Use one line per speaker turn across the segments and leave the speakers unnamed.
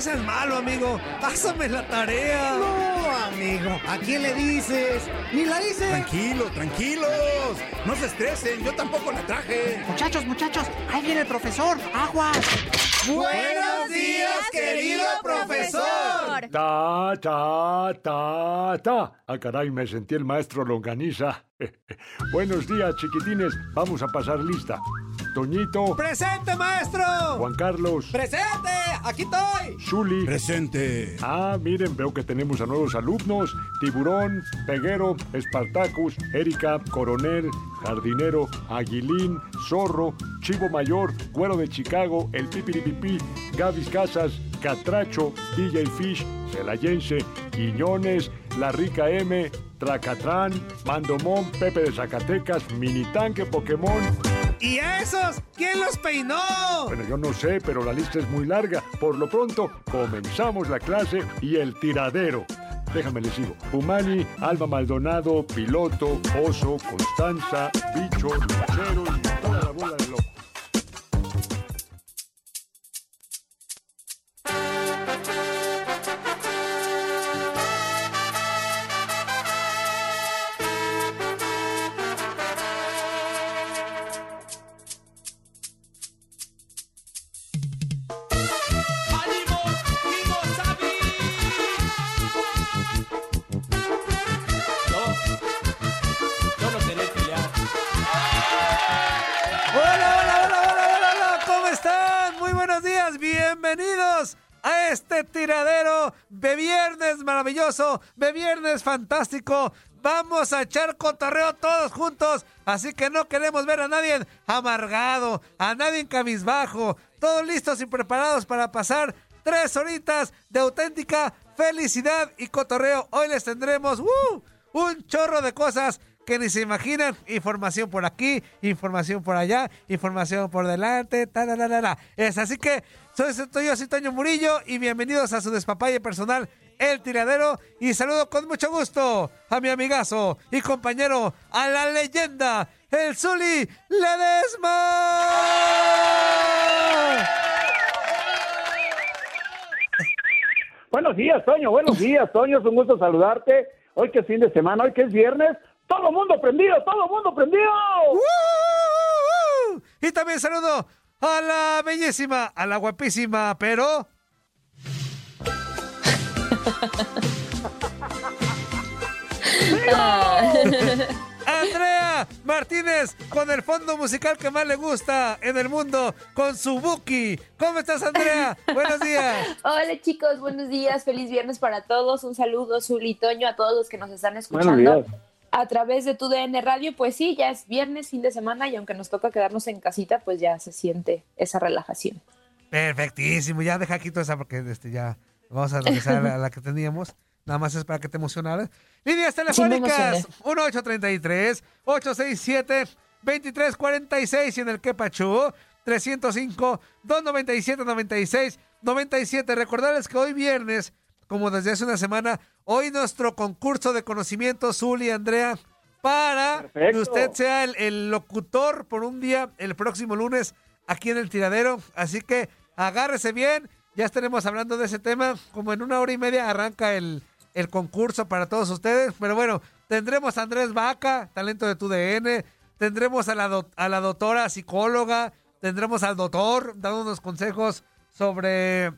No seas malo, amigo. Pásame la tarea.
No, amigo. ¿A quién le dices? Ni la hice.
Tranquilo, tranquilos. No se estresen, yo tampoco la traje.
Muchachos, muchachos, ahí viene el profesor. Agua.
Buenos días, querido profesor.
Ta, ta, ta, ta. Ah, caray, me sentí el maestro Longaniza. Buenos días, chiquitines. Vamos a pasar lista. Toñito.
¡Presente, maestro!
Juan Carlos.
¡Presente! ¡Aquí estoy!
Zuli.
¡Presente!
Ah, miren, veo que tenemos a nuevos alumnos. Tiburón, Peguero, Espartacus, Erika, Coronel, Jardinero, Aguilín, Zorro, Chivo Mayor, Güero de Chicago, El Pipiripipí, Gavis Casas, Catracho, DJ Fish, Celayense, Quiñones, La Rica M, Tracatrán, Mandomón, Pepe de Zacatecas, Mini Tanque Pokémon.
¿Y esos? ¿Quién los peinó?
Bueno, yo no sé, pero la lista es muy larga. Por lo pronto, comenzamos la clase y el tiradero. Déjame les sigo. Humani, Alba Maldonado, Piloto, Oso, Constanza, Bicho, Lucero y toda la bola de locos.
De viernes fantástico. Vamos a echar cotorreo todos juntos, así que no queremos ver a nadie amargado, a nadie cabizbajo. Todos listos y preparados para pasar tres horitas de auténtica felicidad y cotorreo. Hoy les tendremos ¡uh! un chorro de cosas que ni se imaginan. Información por aquí, información por allá, información por delante, tararara. Es así que soy, soy yo, soy Toño Murillo y bienvenidos a su despapalle personal, El Tiradero. Y saludo con mucho gusto a mi amigazo y compañero, a la leyenda, el Zuli Ledesma.
Buenos días, Toño. Buenos días, Toño. Es un gusto saludarte. Hoy que es fin de semana, hoy que es viernes. Todo mundo prendido, todo mundo prendido.
¡Uh! Y también saludo a la bellísima, a la guapísima, pero... Andrea Martínez con el fondo musical que más le gusta en el mundo, con su Buki. ¿Cómo estás, Andrea? Buenos días.
Hola chicos, buenos días, feliz viernes para todos. Un saludo, Zuli y Toño, a todos los que nos están escuchando. a través de tu DN Radio, pues sí, ya es viernes, fin de semana y aunque nos toca quedarnos en casita, pues ya se siente esa relajación.
Perfectísimo, ya deja aquí toda esa porque este, ya vamos a regresar a la que teníamos. Nada más es para que te emocionaras. Líneas telefónicas 1833 867 2346 y en el Quepachu 305 297 96 97. Recordarles que hoy viernes, como desde hace una semana, hoy nuestro concurso de conocimiento, Zuli y Andrea, para que usted sea el, el locutor por un día el próximo lunes aquí en el tiradero. Así que agárrese bien. Ya estaremos hablando de ese tema. Como en una hora y media arranca el, el concurso para todos ustedes. Pero bueno, tendremos a Andrés Vaca, talento de tu DN. Tendremos a la, a la doctora psicóloga. Tendremos al doctor dándonos consejos sobre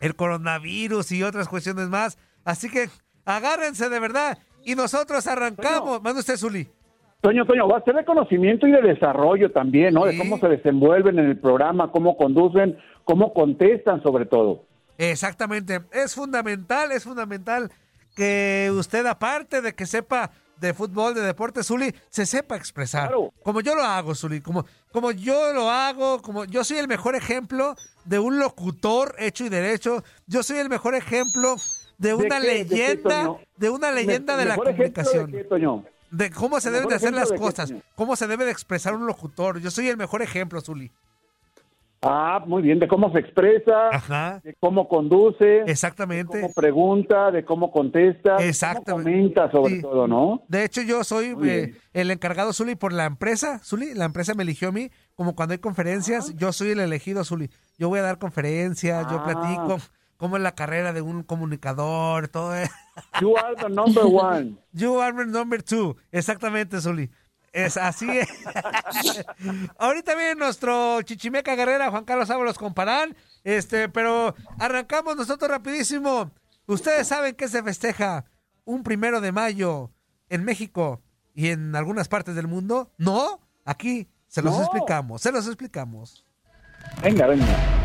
el coronavirus y otras cuestiones más. Así que agárrense de verdad. Y nosotros arrancamos. Manda usted, Zuli.
Toño, Toño, va a ser de conocimiento y de desarrollo también, ¿no? De cómo se desenvuelven en el programa, cómo conducen, cómo contestan sobre todo.
Exactamente. Es fundamental, es fundamental que usted, aparte de que sepa de fútbol, de deporte, Zuli, se sepa expresar. Como yo lo hago, Zuli, como, como yo lo hago, como yo soy el mejor ejemplo de un locutor hecho y derecho. Yo soy el mejor ejemplo de una leyenda, de, una leyenda de la comunicación. De, cómo se deben de hacer las cosas, cómo se debe de expresar un locutor. Yo soy el mejor ejemplo, Zuli.
Ah, muy bien, de cómo se expresa, de cómo conduce,
exactamente,
de cómo pregunta, de cómo contesta,
exactamente,
cómo comenta sobre todo, ¿no?
De hecho, yo soy eh, el encargado, Zuli, por la empresa, Zuli, la empresa me eligió a mí, como cuando hay conferencias, yo soy el elegido, Zuli. Yo voy a dar conferencias, yo platico cómo es la carrera de un comunicador, todo eso.
You are the number one.
You are the number two, exactamente, Zuli. Es así. Ahorita viene nuestro chichimeca guerrera, Juan Carlos Ábalos Comparán. Este, pero arrancamos nosotros rapidísimo. Ustedes saben que se festeja un primero de mayo en México y en algunas partes del mundo. ¿No? Aquí se los explicamos, se los explicamos.
Venga, venga.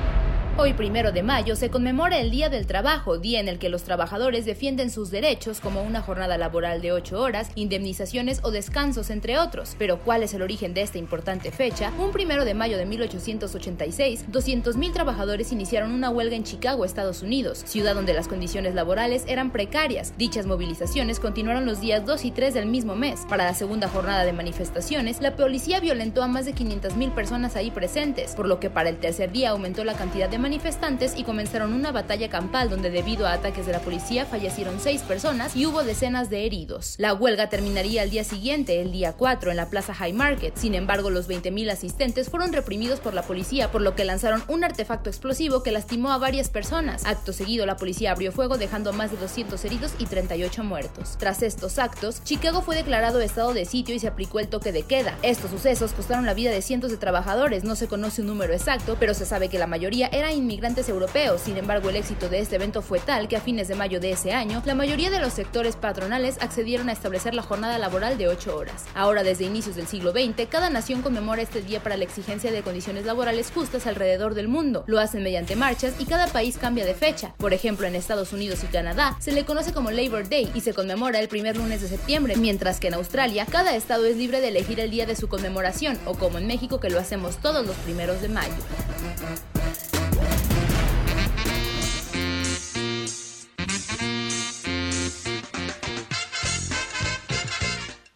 Hoy, primero de mayo, se conmemora el Día del Trabajo, día en el que los trabajadores defienden sus derechos como una jornada laboral de ocho horas, indemnizaciones o descansos, entre otros. Pero, ¿cuál es el origen de esta importante fecha? Un primero de mayo de 1886, 200.000 trabajadores iniciaron una huelga en Chicago, Estados Unidos, ciudad donde las condiciones laborales eran precarias. Dichas movilizaciones continuaron los días 2 y 3 del mismo mes. Para la segunda jornada de manifestaciones, la policía violentó a más de 500.000 personas ahí presentes, por lo que para el tercer día aumentó la cantidad de manifestantes y comenzaron una batalla campal donde debido a ataques de la policía fallecieron seis personas y hubo decenas de heridos. La huelga terminaría al día siguiente, el día 4, en la Plaza High Market. Sin embargo, los 20.000 asistentes fueron reprimidos por la policía, por lo que lanzaron un artefacto explosivo que lastimó a varias personas. Acto seguido, la policía abrió fuego dejando más de 200 heridos y 38 muertos. Tras estos actos, Chicago fue declarado estado de sitio y se aplicó el toque de queda. Estos sucesos costaron la vida de cientos de trabajadores, no se conoce un número exacto, pero se sabe que la mayoría eran inmigrantes europeos. Sin embargo, el éxito de este evento fue tal que a fines de mayo de ese año, la mayoría de los sectores patronales accedieron a establecer la jornada laboral de 8 horas. Ahora, desde inicios del siglo XX, cada nación conmemora este día para la exigencia de condiciones laborales justas alrededor del mundo. Lo hacen mediante marchas y cada país cambia de fecha. Por ejemplo, en Estados Unidos y Canadá se le conoce como Labor Day y se conmemora el primer lunes de septiembre, mientras que en Australia cada estado es libre de elegir el día de su conmemoración, o como en México que lo hacemos todos los primeros de mayo.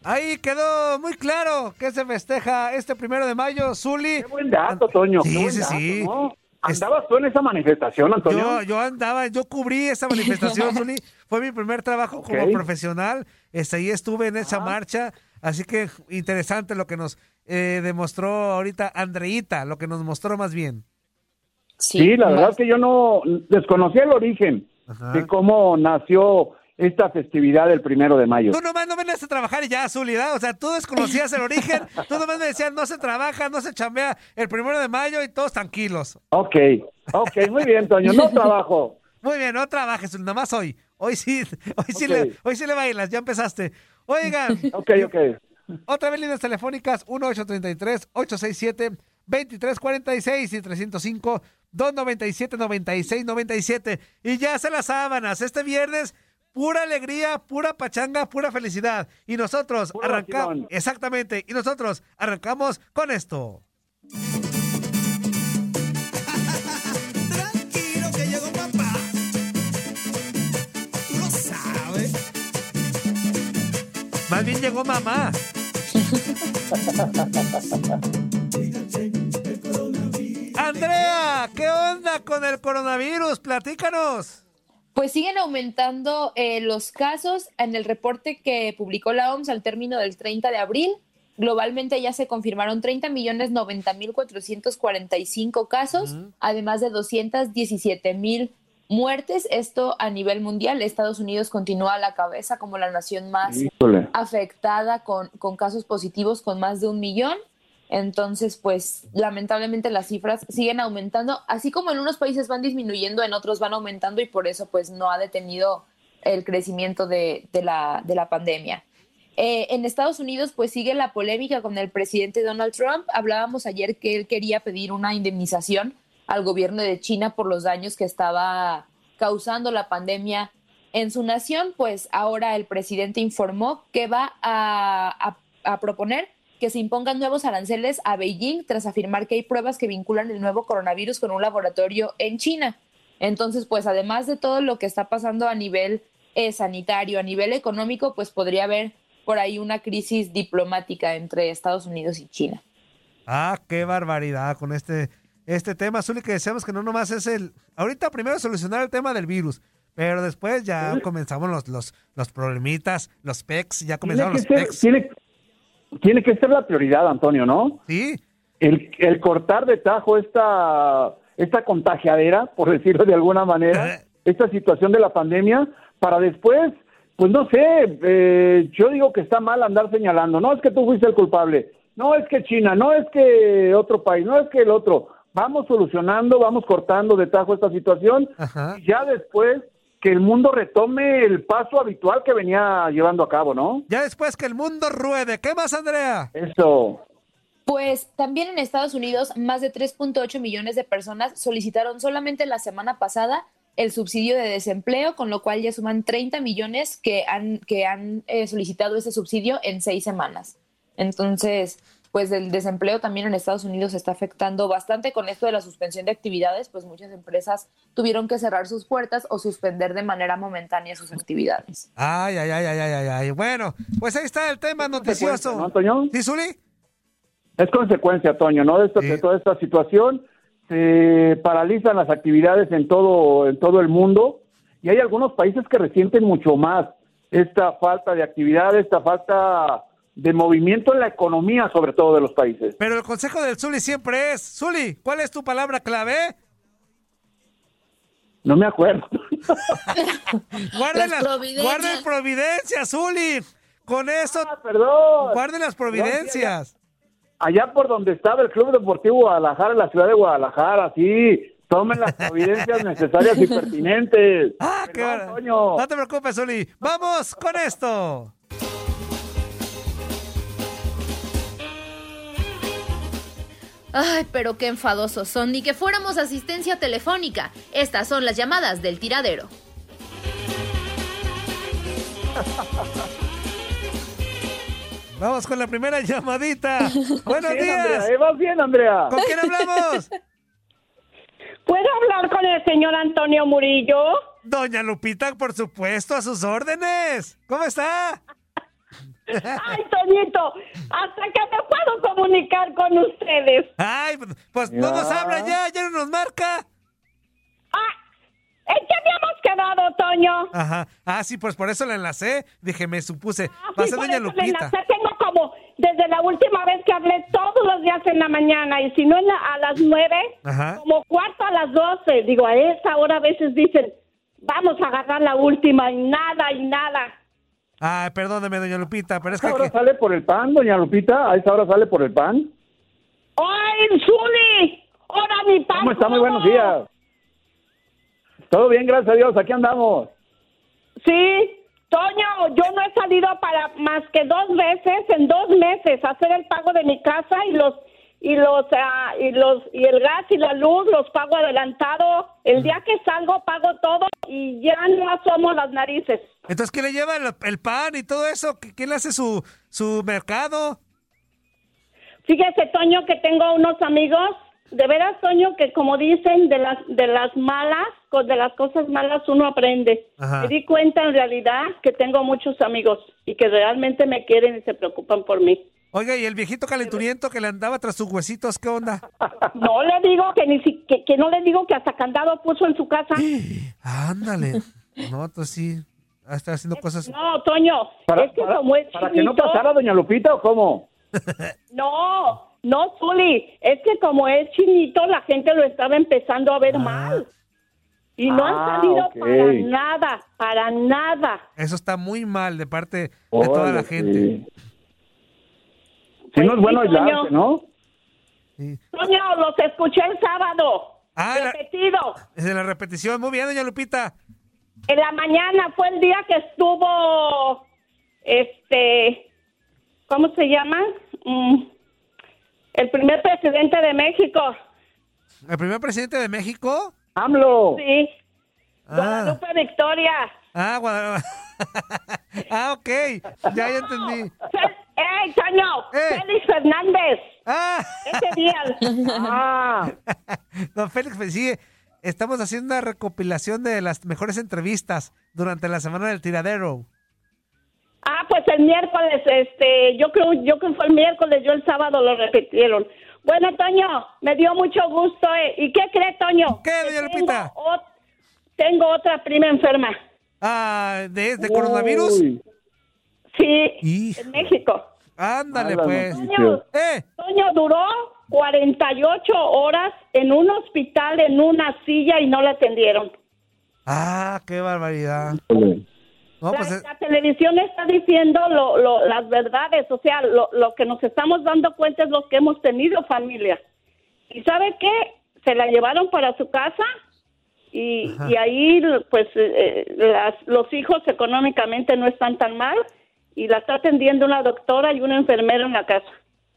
Ahí quedó muy claro que se festeja este primero de mayo, Zuli.
Qué buen dato, Toño.
Sí, sí, sí.
¿Andabas tú en esa manifestación, Antonio?
Yo, yo andaba, yo cubrí esa manifestación, Zuli. Fue mi primer trabajo como profesional. Este, ahí estuve en esa marcha. Así que interesante lo que nos eh, demostró ahorita Andreita, lo que nos mostró más bien.
Sí, la verdad es que yo no desconocía el origen de cómo nació esta festividad del primero de mayo.
Tú nomás no venías a trabajar y ya, Zulidad. O sea, tú desconocías el origen. Tú nomás me decías, no se trabaja, no se chambea el primero de mayo y todos tranquilos.
Ok, ok, muy bien, Toño. No trabajo.
Muy bien, no trabajes, nomás hoy. Hoy sí, hoy sí, le, hoy sí le bailas, ya empezaste. Oigan.
ok, ok.
Otra vez líneas telefónicas, 1833-867-2346 y 305 297 9697 Y ya se las sábanas. Este viernes pura alegría, pura pachanga, pura felicidad. Y nosotros arrancamos. Exactamente. Y nosotros arrancamos con esto.
Tranquilo que llegó papá. Tú lo sabes.
Más bien llegó mamá. Andrea, ¿qué onda con el coronavirus? Platícanos.
Pues siguen aumentando eh, los casos en el reporte que publicó la OMS al término del 30 de abril. Globalmente ya se confirmaron 30 millones 90 mil 445 casos, además de 217 mil muertes. Esto a nivel mundial. Estados Unidos continúa a la cabeza como la nación más
Híjole.
afectada con, con casos positivos con más de un millón. Entonces, pues lamentablemente las cifras siguen aumentando, así como en unos países van disminuyendo, en otros van aumentando y por eso pues no ha detenido el crecimiento de, la, de la pandemia. Eh, en Estados Unidos pues sigue la polémica con el presidente Donald Trump. Hablábamos ayer que él quería pedir una indemnización al gobierno de China por los daños que estaba causando la pandemia en su nación, pues ahora el presidente informó que va a proponer que se impongan nuevos aranceles a Beijing tras afirmar que hay pruebas que vinculan el nuevo coronavirus con un laboratorio en China. Entonces, pues además de todo lo que está pasando a nivel eh, sanitario, a nivel económico, pues podría haber por ahí una crisis diplomática entre Estados Unidos y China.
Ah, qué barbaridad con este, este tema, Zuli, que decíamos que no nomás es el... Ahorita primero solucionar el tema del virus, pero después ya comenzamos los, los, los problemitas, los PECs, ya comenzaron los
ser,
PECs.
tiene, tiene que ser la prioridad, Antonio, ¿no?
Sí.
El, el cortar de tajo esta, esta contagiadera, por decirlo de alguna manera, esta situación de la pandemia, para después, pues no sé, eh, yo digo que está mal andar señalando, no es que tú fuiste el culpable, no es que China, no es que otro país, no es que el otro. Vamos solucionando, vamos cortando de tajo esta situación y ya después que el mundo retome el paso habitual que venía llevando a cabo, ¿no?
Ya después que el mundo ruede. ¿Qué más, Andrea?
Eso.
Pues también en Estados Unidos, más de 3.8 millones de personas solicitaron solamente la semana pasada el subsidio de desempleo, con lo cual ya suman 30 millones que han, que han eh, solicitado ese subsidio en seis semanas. Entonces, pues el desempleo también en Estados Unidos está afectando bastante con esto de la suspensión de actividades, pues muchas empresas tuvieron que cerrar sus puertas o suspender de manera momentánea sus actividades.
Ay, ay, ay, ay, ay, ay, ay. Bueno, pues ahí está el tema noticioso.
¿no, Antonio?
¿Sí, Zuli?
Es consecuencia, Toño, ¿no? De, esta- de toda esta situación se paralizan las actividades en todo en todo el mundo y hay algunos países que resienten mucho más esta falta de actividad, esta falta de movimiento en la economía, sobre todo de los países.
Pero el consejo del Zuli siempre es, Zuli, ¿cuál es tu palabra clave?
No me acuerdo.
Guarden
Las providencias.
guarden providencias, Zuli. Con eso,
Ah, perdón.
guarden las providencias.
Allá por donde estaba el Club Deportivo Guadalajara, en la ciudad de Guadalajara, sí, tomen las providencias necesarias y pertinentes.
Ah, qué bar- No te preocupes, Zuli. Vamos con esto.
Ay, pero qué enfadosos son, ni que fuéramos asistencia telefónica. Estas son las llamadas del tiradero.
Vamos con la primera llamadita. Buenos
Bien,
días.
Andrea, ¿eh? Vas bien, Andrea.
¿Con quién hablamos?
¿Puedo hablar con el señor Antonio Murillo?
Doña Lupita, por supuesto, a sus órdenes. ¿Cómo está?
Ay, Toñito, hasta que me puedo comunicar con ustedes.
Ay, pues no nos habla ya, ya no nos marca.
¿En qué habíamos quedado, Toño?
Ajá. Ah, sí, pues por eso la enlacé. Dije, me supuse.
Ah, sí,
Doña Lupita.
enlacé. Tengo como desde la última vez que hablé todos los días en la mañana y si no en la- a las nueve,
Ajá.
como cuarto a las doce. Digo, a esa hora a veces dicen, vamos a agarrar la última y nada y nada.
Ay, perdóneme, Doña Lupita, pero es
¿A
que...
esa hora sale por el pan, doña Lupita? ¿A esa hora sale por el pan?
¡Ay, Zuli! ¡Ahora mi pan!
¿Cómo está? Muy buenos días. Todo bien, gracias a Dios. Aquí andamos.
Sí, Toño, yo no he salido para más que dos veces en dos meses a hacer el pago de mi casa y los y los ah, y los y el gas y la luz los pago adelantado. El día que salgo pago todo y ya no asomo las narices.
Entonces, ¿qué le lleva el, el pan y todo eso? ¿Qué- ¿Quién le hace su, su mercado?
Fíjese, Toño, que tengo unos amigos, de veras, Toño, que como dicen, de las, de las malas, de las cosas malas uno aprende.
Ajá.
Me di cuenta en realidad que tengo muchos amigos y que realmente me quieren y se preocupan por mí.
Oiga, ¿y el viejito calenturiento que le andaba tras sus huesitos, qué onda?
No le digo que ni si- que, que no le digo que hasta candado puso en su casa.
Ándale. No, entonces sí. ah, Está haciendo cosas.
No, Toño,
Para,
es que
para-
como es
para que no
chinito-
pasara doña Lupita o cómo?
No, no, Zuli, es que como es chinito, la gente lo estaba empezando a ver mal. Y no
Ah,
han salido
ok.
para nada, para nada.
Eso está muy mal de parte de toda la gente.
sí. Sí, no es bueno
sí, Toño.
aislarse, ¿no?
Toño, los escuché el sábado.
Ah, la-
repetido.
Desde la repetición. Muy bien, doña Lupita.
En la mañana fue el día que estuvo, este, ¿cómo se llama? Mm, el primer presidente de México.
¿El primer presidente de México?
AMLO.
Sí.
Ah,
Guadalupe Victoria.
ah, Guadalajara. ah, ok. Ya, ya entendí.
¡Ey, Toño! Félix Fernández.
Ah.
Ese día.
Ah.
Don Félix, pues sí, estamos haciendo una recopilación de las mejores entrevistas durante la semana del tiradero.
Ah, pues el miércoles, este, yo creo, yo creo que fue el miércoles, yo el sábado lo repitieron. Bueno, Toño, me dio mucho gusto. eh. ¿Y qué cree, Toño?
¿Qué, doña Lupita?
Tengo, ot- tengo otra prima enferma.
Ah, ¿de, de coronavirus?
Sí, en México.
Ándale,
Mala
pues.
Toño,
Eh,
Toño duró 48 horas en un hospital, en una silla y no la atendieron.
ah, qué barbaridad. No,
la,
pues es-
la televisión está diciendo lo, lo- las verdades, o sea, lo, lo que nos estamos dando cuenta es lo que hemos tenido familia. ¿Y sabe qué? Se la llevaron para su casa y, y ahí, pues, eh, las, los hijos económicamente no están tan mal y la está atendiendo una doctora y un enfermero en la casa.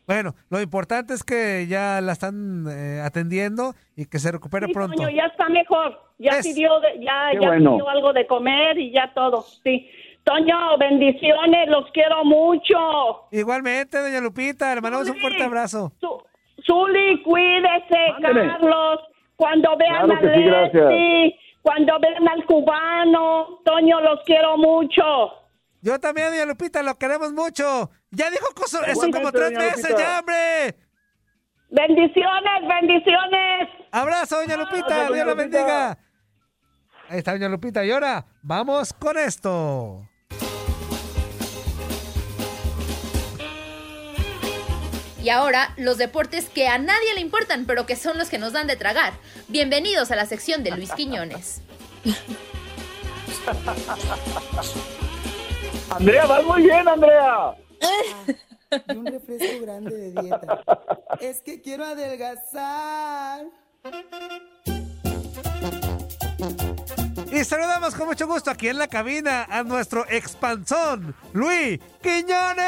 bueno, lo importante es que ya la están eh, atendiendo y que se recupere
Sí,
pronto.
Toño, ya está mejor. Ya
Es-
pidió, de- ya, ya
bueno.
pidió algo de comer y ya todo. Sí. Toño, bendiciones, los quiero mucho.
Igualmente, doña Lupita, le mandamos un fuerte abrazo.
Zuli, cuídese. Carlos. Cuando vean
Claro
a
sí.
Leslie, cuando vean al cubano, Toño, los quiero mucho.
Yo también, doña Lupita, lo queremos mucho. Ya dijo coso- eso como tres veces, ya, hombre.
Bendiciones, bendiciones.
Abrazo, doña Lupita,
Gracias,
Dios la bendiga. Ahí está, doña Lupita. Y ahora, vamos con esto.
Y ahora, los deportes que a nadie le importan, pero que son los que nos dan de tragar. Bienvenidos a la sección de Luis Quiñones.
Andrea, vas muy bien, Andrea.
Y un refresco grande de dieta. Es que quiero adelgazar.
Y saludamos con mucho gusto aquí en la cabina a nuestro expanzón, Luis Quiñones.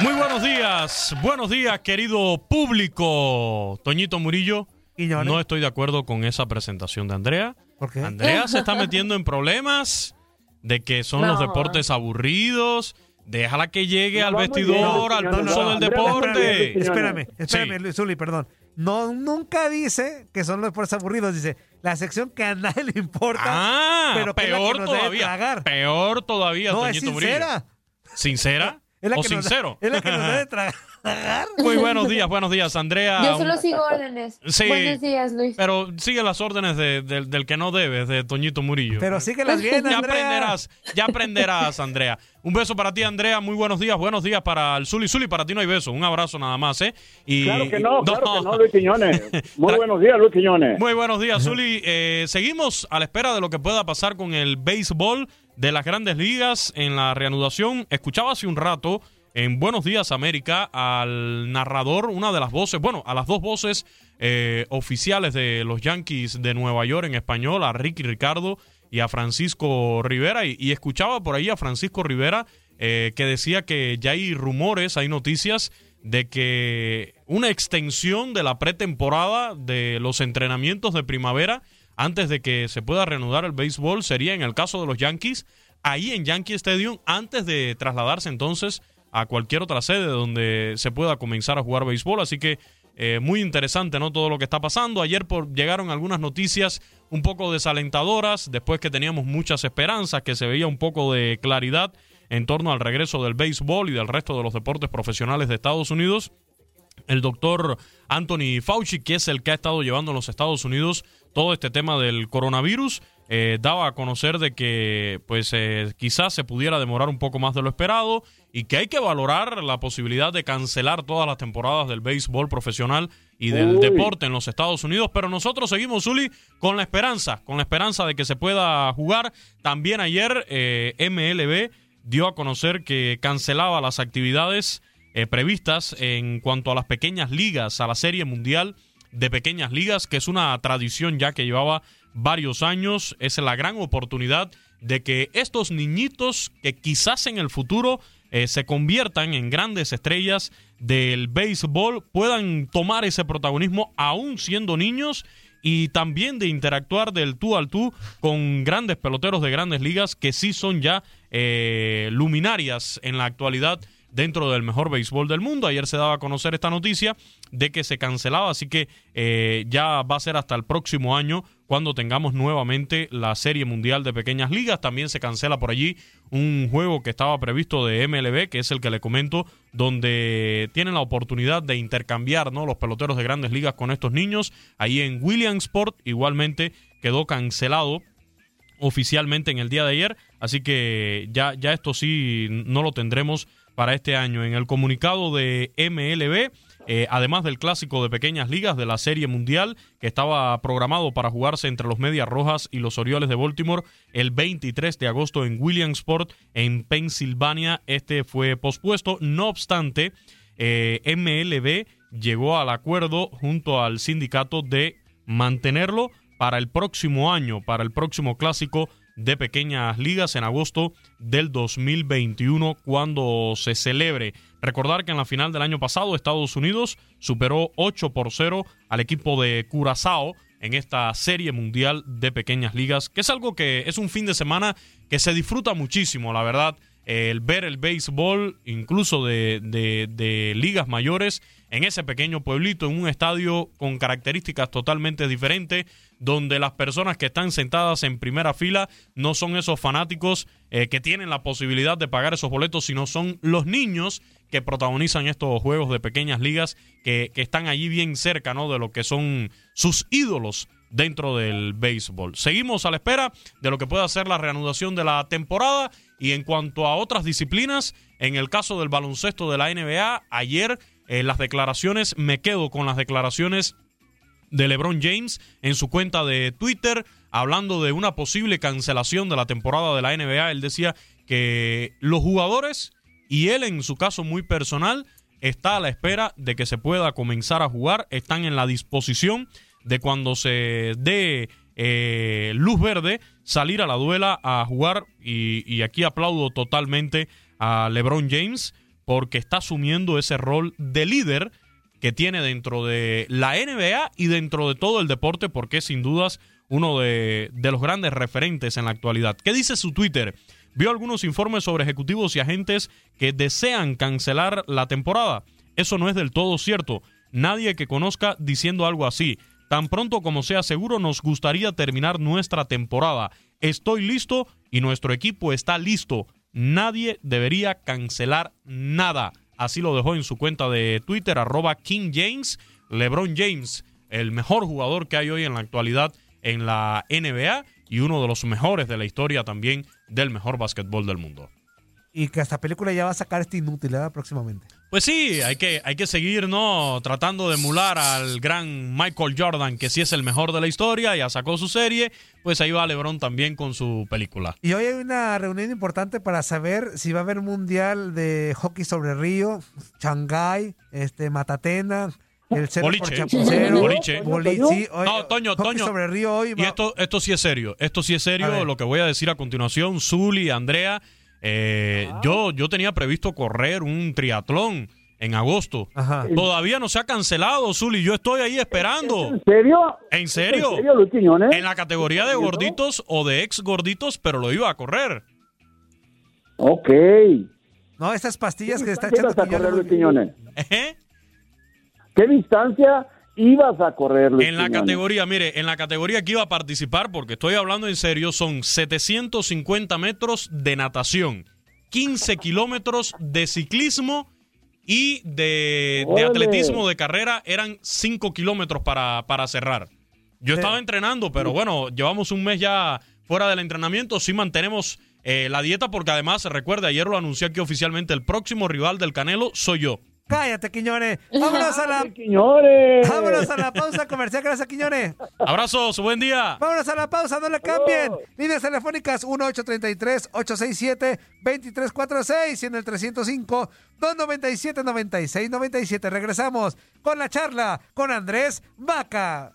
Muy buenos días, buenos días querido público. Toñito Murillo, no estoy de acuerdo con esa presentación de Andrea.
¿Por qué?
Andrea se está metiendo en problemas de que son los deportes aburridos. Déjala que llegue
No,
al vestidor,
bien.
al
No, no,
pulso
no,
del deporte.
Espérame, espérame,
Sí.
Luis Zuli, perdón. No, nunca dice que son los deportes aburridos. Dice la sección que a nadie le importa.
Ah,
pero que es la que
peor
nos debe
todavía.
tragar.
Peor todavía,
No, es
Toñito Murillo.
sincera.
¿Sincera?
Es la
¿O
que nos da-
sincero?
es la que nos debe tragar.
Muy buenos días, buenos días, Andrea.
Yo solo sigo órdenes.
Sí.
Buenos días, Luis.
Pero sigue las órdenes de- del- del que no debes, de Toñito Murillo.
Pero síguelas bien,
Ya
Andrea.
aprenderás, ya aprenderás, Andrea. Un beso para ti, Andrea. Muy buenos días, buenos días para el Zuli. Zuli, para ti no hay beso. Un abrazo nada más, ¿eh? Y,
Claro que no, claro que no, Luis Quiñones. Muy buenos días, Luis Quiñones.
Muy buenos días, Zuli. Eh, seguimos a la espera de lo que pueda pasar con el béisbol de las grandes ligas en la reanudación. Escuchaba hace un rato en Buenos Días América al narrador, una de las voces, bueno, a las dos voces eh, oficiales de los Yankees de Nueva York en español, a Ricky Ricardo y a Francisco Rivera. Y, escuchaba por ahí a Francisco Rivera eh, que decía que ya hay rumores, hay noticias de que una extensión de la pretemporada de los entrenamientos de primavera antes de que se pueda reanudar el béisbol sería en el caso de los Yankees, ahí en Yankee Stadium, antes de trasladarse entonces a cualquier otra sede donde se pueda comenzar a jugar béisbol. Así que eh, muy interesante, ¿no? Todo lo que está pasando. Ayer por, llegaron algunas noticias un poco desalentadoras, después que teníamos muchas esperanzas, que se veía un poco de claridad en torno al regreso del béisbol y del resto de los deportes profesionales de Estados Unidos. El doctor Anthony Fauci, que es el que ha estado llevando en los Estados Unidos todo este tema del coronavirus, eh, daba a conocer de que pues eh, quizás se pudiera demorar un poco más de lo esperado y que hay que valorar la posibilidad de cancelar todas las temporadas del béisbol profesional y del deporte en los Estados Unidos, pero nosotros seguimos, Zuli, con la esperanza, con la esperanza de que se pueda jugar. También ayer eh, MLB dio a conocer que cancelaba las actividades previstas en cuanto a las pequeñas ligas, a la Serie Mundial de Pequeñas Ligas, que es una tradición ya que llevaba varios años. Es la gran oportunidad de que estos niñitos que quizás en el futuro eh, se conviertan en grandes estrellas del béisbol puedan tomar ese protagonismo aún siendo niños y también de interactuar del tú al tú con grandes peloteros de grandes ligas que sí son ya eh, luminarias en la actualidad dentro del mejor béisbol del mundo. Ayer se daba a conocer esta noticia de que se cancelaba, así que eh, ya va a ser hasta el próximo año cuando tengamos nuevamente la Serie Mundial de Pequeñas Ligas. También se cancela por allí un juego que estaba previsto de MLB, que es el que le comento, donde tienen la oportunidad de intercambiar ¿no? los peloteros de grandes ligas con estos niños. Ahí en Williamsport igualmente quedó cancelado oficialmente en el día de ayer, así que ya, ya esto sí no lo tendremos para este año. En el comunicado de MLB, eh, además del clásico de pequeñas ligas de la Serie Mundial, que estaba programado para jugarse entre los Medias Rojas y los Orioles de Baltimore el 23 de agosto en Williamsport, en Pensilvania, este fue pospuesto. No obstante, eh, MLB llegó al acuerdo junto al sindicato de mantenerlo para el próximo año, para el próximo clásico de pequeñas ligas en agosto del 2021 cuando se celebre. Recordar que en la final del año pasado Estados Unidos superó 8 por 0 al equipo de Curazao en esta serie mundial de pequeñas ligas, que es algo que es un fin de semana que se disfruta muchísimo, la verdad. El ver el béisbol, incluso de, de, ligas mayores, en ese pequeño pueblito, en un estadio con características totalmente diferentes, donde las personas que están sentadas en primera fila no son esos fanáticos eh, que tienen la posibilidad de pagar esos boletos, sino son los niños que protagonizan estos juegos de pequeñas ligas que, que están allí bien cerca ¿no? de lo que son sus ídolos dentro del béisbol. Seguimos a la espera de lo que pueda ser la reanudación de la temporada y en cuanto a otras disciplinas, en el caso del baloncesto de la NBA, ayer eh, las declaraciones, me quedo con las declaraciones de LeBron James en su cuenta de Twitter, hablando de una posible cancelación de la temporada de la NBA. Él decía que los jugadores y él en su caso muy personal está a la espera de que se pueda comenzar a jugar, están en la disposición de cuando se dé eh, luz verde, salir a la duela a jugar. Y, aquí aplaudo totalmente a LeBron James porque está asumiendo ese rol de líder que tiene dentro de la NBA y dentro de todo el deporte, porque es sin dudas uno de, de, los grandes referentes en la actualidad. ¿Qué dice su Twitter? Vio algunos informes sobre ejecutivos y agentes que desean cancelar la temporada. Eso no es del todo cierto. Nadie que conozca diciendo algo así. Tan pronto como sea seguro, nos gustaría terminar nuestra temporada. Estoy listo y nuestro equipo está listo. Nadie debería cancelar nada. Así lo dejó en su cuenta de Twitter, arroba King James. LeBron James, el mejor jugador que hay hoy en la actualidad en la NBA y uno de los mejores de la historia también del mejor básquetbol del mundo.
Y que esta película ya va a sacar esta inutilidad próximamente.
Pues sí, hay que, hay que seguir, ¿no? Tratando de emular al gran Michael Jordan, que sí es el mejor de la historia, ya sacó su serie, pues ahí va LeBron también con su película.
Y hoy hay una reunión importante para saber si va a haber un mundial de hockey sobre río, Shanghai, este, Matatena, el cero
boliche,
boliche.
boliche. no, Toño, Toño.
Sobre río hoy
Y esto, esto sí es serio, esto sí es serio, lo que voy a decir a continuación, Zuli, Andrea Eh, yo, yo tenía previsto correr un triatlón en agosto. Todavía no se ha cancelado, Zuli. Yo estoy ahí esperando.
¿En serio?
¿En serio?
¿En serio, Luis Quiñones?
En la categoría de gorditos o de ex gorditos, pero lo iba a correr.
Ok.
No, esas pastillas que está
¿Qué
echando
a correr, Luis Quiñones?
¿Eh?
¿Qué distancia ibas a correr, Luis
En la
Quiñones?
categoría, mire, en la categoría que iba a participar, porque estoy hablando en serio, son 750 metros de natación, 15 kilómetros de ciclismo y de, atletismo de carrera eran 5 kilómetros para, para cerrar. Yo
Sí.
estaba entrenando, pero bueno, llevamos un mes ya fuera del entrenamiento, sí mantenemos eh, la dieta porque además, recuerde, ayer lo anuncié aquí oficialmente, el próximo rival del Canelo soy yo.
Cállate, Quiñones. Vámonos a la,
Quiñones.
vámonos a la pausa comercial. Gracias, Quiñones.
Abrazos, buen día.
Vámonos a la pausa, no le cambien. Líneas telefónicas 1833-867-2346 y en el 305-297-9697. Regresamos con la charla con Andrés Vaca.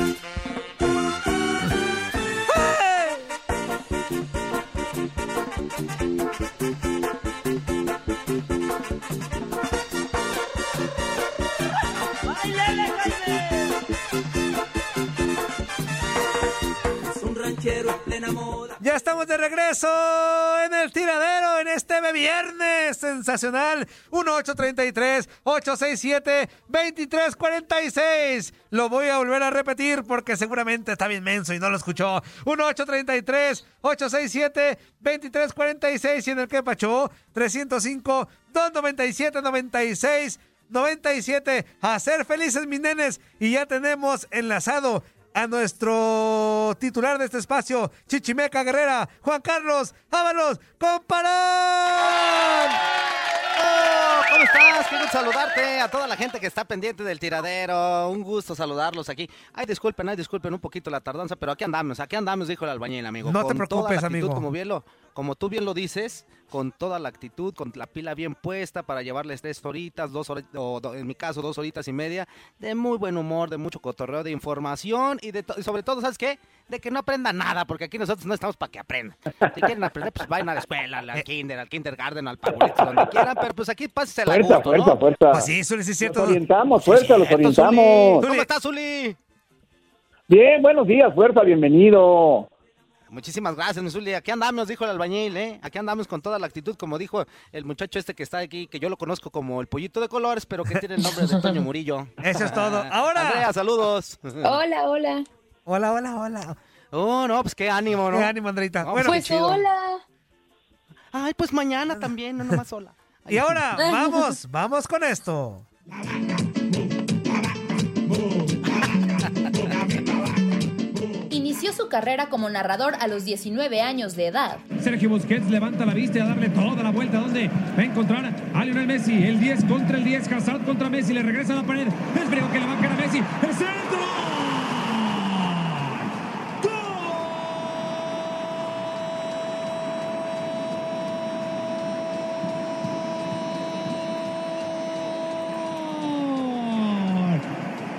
Estamos de regreso en el tiradero en este viernes sensacional 1833-867-2346. Lo voy a volver a repetir porque seguramente está bien menso y no lo escuchó. 1833-867-2346 y en el que pachó 305-297-96. 97. A ser felices, mis nenes. Y ya tenemos enlazado a nuestro titular de este espacio, Chichimeca Guerrera, Juan Carlos Ábalos, comparán.
Oh, ¿Cómo estás? Qué gusto saludarte a toda la gente que está pendiente del tiradero. Un gusto saludarlos aquí. Ay, disculpen, ay, disculpen un poquito la tardanza, pero aquí andamos, aquí andamos, dijo el albañil, amigo.
No te
toda
preocupes,
la actitud,
amigo.
Como, bien lo, como tú bien lo dices, con toda la actitud, con la pila bien puesta para llevarles tres horitas, dos horitas, o do- en mi caso, dos horitas y media, de muy buen humor, de mucho cotorreo, de información y, de to- y sobre todo, ¿sabes qué? De que no aprendan nada, porque aquí nosotros no estamos para que aprendan. Si quieren aprender, pues vayan a la escuela, al kinder, al kindergarten, al parvulito, donde quieran, pero pues aquí pásense la
Fuerza,
gusto,
fuerza,
¿no?
fuerza.
Pues sí, Zuli, sí es cierto.
Los orientamos, fuerza, los
Zuli.
orientamos.
¿Cómo estás, Zuli?
Bien, buenos días, fuerza, bienvenido.
Muchísimas gracias, mi Zuli. Aquí andamos, dijo el albañil, ¿eh? Aquí andamos con toda la actitud, como dijo el muchacho este que está aquí, que yo lo conozco como el pollito de colores, pero que tiene el nombre de Toño Murillo.
Eso es todo. Ahora.
Andrea, saludos.
Hola, hola.
Hola, hola, hola.
Oh, no, pues qué ánimo, ¿no?
Qué ánimo, Andreita.
No,
Bueno,
Pues hola.
Ay, pues mañana también, no nomás sola.
Y ahora, vamos, vamos con esto.
Su carrera como narrador a los 19 años de edad.
Sergio Busquets levanta la vista y a darle toda la vuelta. ¿Dónde va a encontrar a Lionel Messi? El 10 contra el 10. Hazard contra Messi. Le regresa a la pared. Es que le va a caer a Messi. ¡El centro!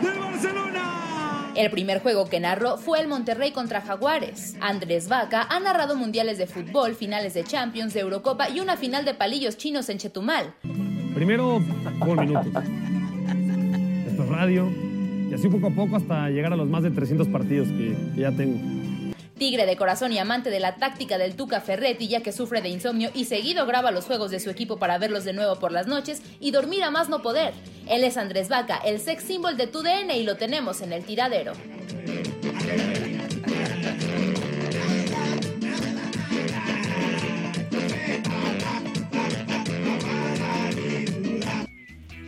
¡Del Barcelona!
El primer juego que narró fue el Monterrey contra Jaguares. Andrés Vaca ha narrado mundiales de fútbol, finales de Champions, de Eurocopa y una final de palillos chinos en Chetumal.
Primero, por minutos. Después radio. Y así poco a poco hasta llegar a los más de 300 partidos que ya tengo.
Tigre de corazón y amante de la táctica del Tuca Ferretti, ya que sufre de insomnio y seguido graba los juegos de su equipo para verlos de nuevo por las noches y dormir a más no poder. Él es Andrés Vaca, el sex symbol de tu DN y lo tenemos en el tiradero.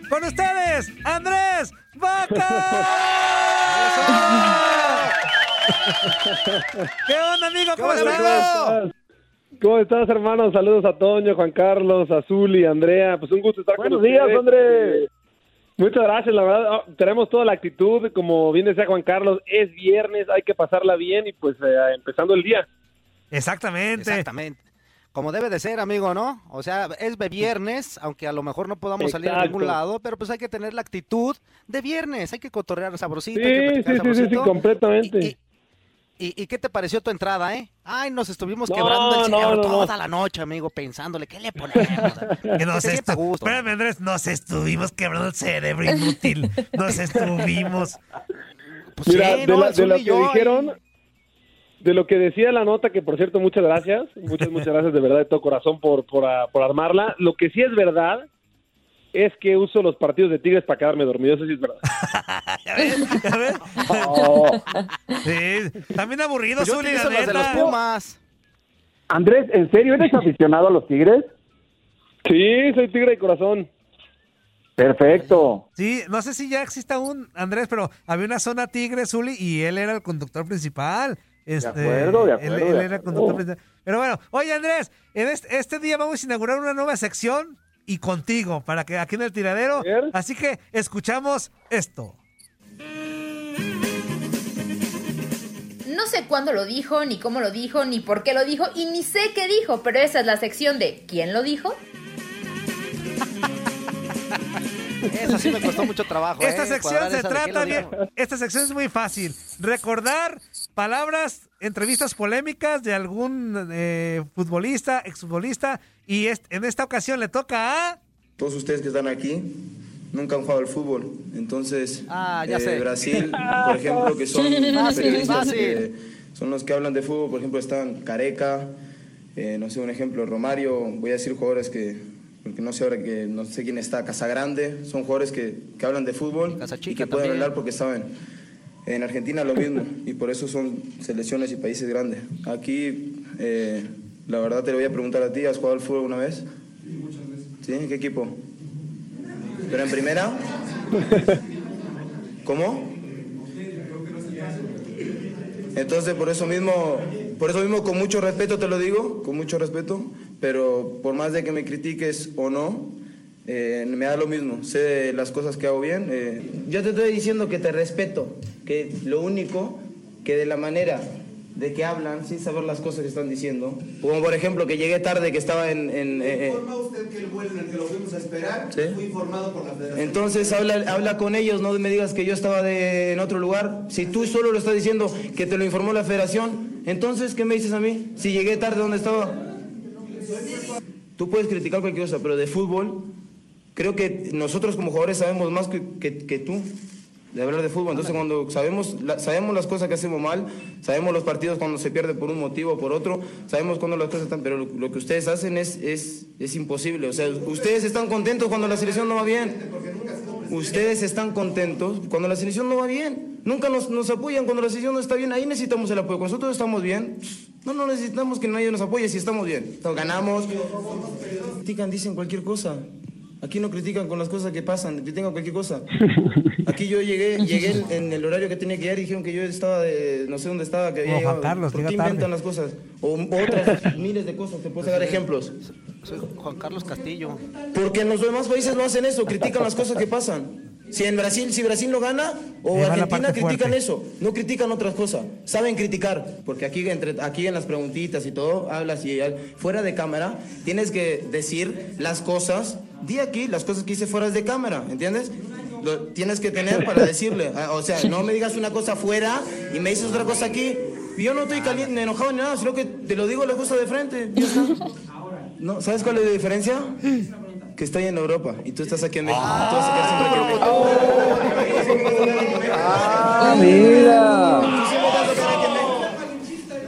Con ustedes, Andrés Vaca. ¿Qué onda, amigo? ¿Cómo
onda,
estás?
¿Cómo estás, hermano? Saludos a Toño, Juan Carlos, Azul y Andrea. Pues un gusto estar
Buenos
con ustedes.
días, Andrés.
Eh, Muchas gracias, la verdad. ah, tenemos toda la actitud, como bien decía Juan Carlos, es viernes, hay que pasarla bien y pues eh, empezando el día.
Exactamente.
Exactamente. Como debe de ser, amigo, ¿no? O sea, es de viernes, aunque a lo mejor no podamos salir a ningún lado, pero pues hay que tener la actitud de viernes, hay que cotorrear sabrosito.
Sí,
hay que platicar
sí, sí, sí, sí, completamente.
Y, y- y qué te pareció tu entrada, eh? Ay, nos estuvimos
No,
quebrando el cerebro
no, no.
toda la noche, amigo, pensándole, ¿qué le ponemos?
Que nos estu-
gusto.
Espérame, Andrés, nos estuvimos quebrando el cerebro inútil. Nos estuvimos.
Pues
Mira, de, la- de lo que dijeron, de lo que decía la nota, que por cierto, muchas gracias, muchas, muchas gracias de verdad de todo corazón por, por, ah, por armarla. Lo que sí es verdad es que uso los partidos de Tigres para quedarme dormido, eso sí es verdad.
Sí, también aburrido,
Yo
Zuli, la
los de
neta.
los Pumas. Andrés, ¿en serio eres aficionado a los Tigres?
Sí, soy tigre de corazón.
Perfecto.
Sí, no sé si ya existe aún, Andrés, pero había una zona Tigre, Zuli, y él era el conductor principal. Este,
acuerdo, de acuerdo,
Él,
de
era el conductor principal. Pero bueno, oye, Andrés, en este, este día vamos a inaugurar una nueva sección y contigo, para que aquí en el tiradero. Así que escuchamos esto.
No sé cuándo lo dijo, ni cómo lo dijo, ni por qué lo dijo, y ni sé qué dijo, pero esa es la sección de ¿Quién lo dijo?
Eso sí me costó mucho trabajo.
Esta
eh,
sección se
de
trata bien.
dijo.
Esta sección es muy fácil. Recordar palabras, entrevistas polémicas de algún eh, futbolista, exfutbolista. Y est- en esta ocasión le toca a.
Todos ustedes que están aquí nunca han jugado al fútbol. Entonces,
Ah, ya
eh,
sé.
Brasil, por ejemplo, que son periodistas que son los que hablan de fútbol, por ejemplo, están Careca, eh, no sé, un ejemplo, Romario, voy a decir jugadores que, porque no sé ahora que, no sé quién está, Casagrande, son jugadores que, que hablan de fútbol y que pueden
también.
hablar porque saben. En Argentina lo mismo, y por eso son selecciones y países grandes. Aquí, eh, la verdad te lo voy a preguntar a ti, ¿has jugado al fútbol una vez? ¿Sí? ¿En qué equipo? ¿Pero en primera? ¿Cómo? Entonces, por eso mismo, por eso mismo, con mucho respeto te lo digo, con mucho respeto, pero por más de que me critiques o no, eh, me da lo mismo. Sé las cosas que hago bien. eh. Yo te estoy diciendo que te respeto, que lo único que de la manera de que hablan sin saber las cosas que están diciendo, como por ejemplo que llegué tarde, que estaba en... en eh, eh,
¿Informa usted que el vuelo en el que lo fuimos a esperar
Sí.
fue informado por la federación?
Entonces habla, habla con ellos, no me digas que yo estaba de- en otro lugar. Si tú solo lo estás diciendo que te lo informó la federación, entonces ¿qué me dices a mí? Si llegué tarde, ¿dónde estaba? Tú puedes criticar cualquier cosa, pero de fútbol, creo que nosotros como jugadores sabemos más que, que- que tú de hablar de fútbol. Entonces cuando sabemos, sabemos las cosas que hacemos mal, sabemos los partidos cuando se pierde por un motivo o por otro, sabemos cuando las cosas están, pero lo, que ustedes hacen es, es, es imposible. O sea, ustedes están contentos cuando la selección no va bien. Ustedes están contentos cuando la selección no va bien. Nunca nos, nos apoyan cuando la selección no está bien. Ahí necesitamos el apoyo. Cuando nosotros estamos bien, no, no necesitamos que nadie nos apoye si estamos bien. Ganamos. Dicen cualquier cosa. Aquí no critican con las cosas que pasan, critican cualquier cosa. Aquí yo llegué, llegué en- el horario que tenía que llegar y dijeron que yo estaba de, no sé dónde estaba, que había llegado.
Carlos,
¿Por qué inventan las cosas? O, o otras miles de cosas, te puedo dar ejemplos.
Soy Juan Carlos Castillo.
Porque en los demás países no hacen eso, critican las cosas que pasan. Si en Brasil, si Brasil no gana, o Argentina critican
fuerte.
eso, no critican otras cosas, saben criticar, porque aquí entre aquí en las preguntitas y todo hablas y fuera de cámara tienes que decir las cosas, di aquí las cosas que hice fuera de cámara, ¿entiendes? Lo tienes que tener para decirle, ah, o sea, no me digas una cosa fuera y me dices otra cosa aquí. Yo no estoy caliente, enojado ni nada, sino que te lo digo la cosa de frente. No, ¿sabes cuál es la diferencia? Que estoy en Europa y tú estás aquí en México. Tú vas a quedar siempre aquí en México.
Ah, mira.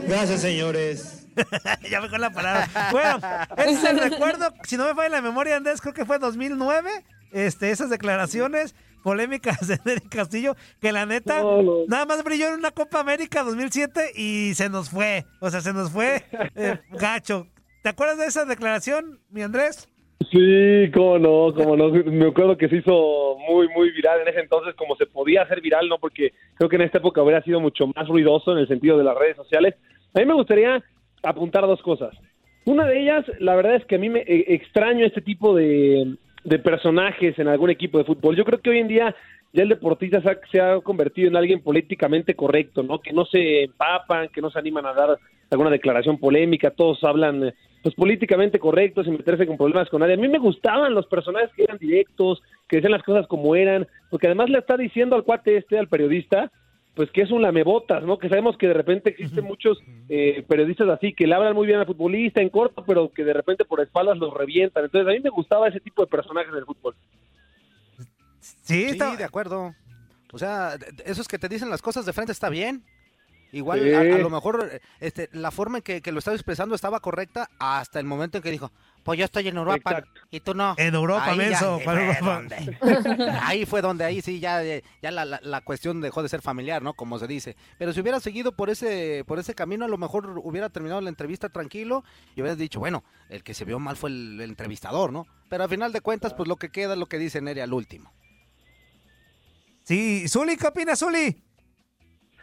Gracias, señores.
ya me con la palabra. Bueno, ese es el recuerdo, si no me falla la memoria, Andrés, creo que fue 2009, este, esas declaraciones polémicas de Eric Castillo, que la neta, nada más brilló en una Copa América 2007 y se nos fue, o sea, se nos fue eh, gacho. ¿Te acuerdas de esa declaración, mi Andrés?
Sí, cómo no, cómo no. Me acuerdo que se hizo muy, muy viral en ese entonces, como se podía hacer viral, ¿no? Porque creo que en esta época hubiera sido mucho más ruidoso en el sentido de las redes sociales. A mí me gustaría apuntar dos cosas. Una de ellas, la verdad es que a mí me eh, extraño este tipo de, de personajes en algún equipo de fútbol. Yo creo que hoy en día ya el deportista se ha, se ha convertido en alguien políticamente correcto, ¿no? Que no se empapan, que no se animan a dar alguna declaración polémica, todos hablan pues políticamente correctos sin meterse con problemas con nadie. A mí me gustaban los personajes que eran directos, que decían las cosas como eran, porque además le está diciendo al cuate este, al periodista, pues que es un lamebotas, ¿no? Que sabemos que de repente existen muchos eh, periodistas así que le hablan muy bien al futbolista en corto, pero que de repente por espaldas los revientan. Entonces a mí me gustaba ese tipo de personajes del fútbol.
Sí, de acuerdo. O sea, esos que te dicen las cosas de frente está bien. Igual,
Sí.
a, a lo mejor este, la forma en que, que lo estaba expresando estaba correcta hasta el momento en que dijo, pues yo estoy en Europa y tú no.
En Europa,
Ahí
menso, para Europa.
donde- ahí fue donde, ahí sí, ya, eh, ya la, la- la cuestión dejó de ser familiar, ¿no? Como se dice. Pero si hubiera seguido por ese, por ese camino, a lo mejor hubiera terminado la entrevista tranquilo y hubieras dicho, bueno, el que se vio mal fue el, el entrevistador, ¿no? Pero al final de cuentas, pues lo que queda es lo que dice Neri al último.
Sí, Zuli, ¿qué opinas, Zuli?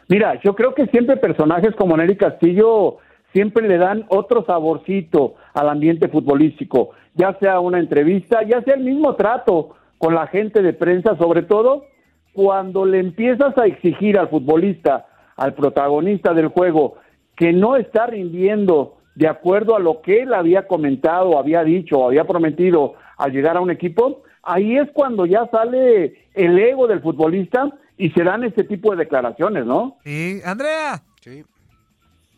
Mira, yo creo que siempre personajes como Nery Castillo siempre le dan otro saborcito al ambiente futbolístico, ya sea una entrevista, ya sea el mismo trato con la gente de prensa, sobre todo cuando le empiezas a exigir al futbolista, al protagonista del juego, que no está rindiendo de acuerdo a lo que él había comentado, había dicho, había prometido al llegar a un equipo, ahí es cuando ya sale el ego del futbolista y se dan este tipo de declaraciones, ¿no?
Sí, Andrea.
Sí.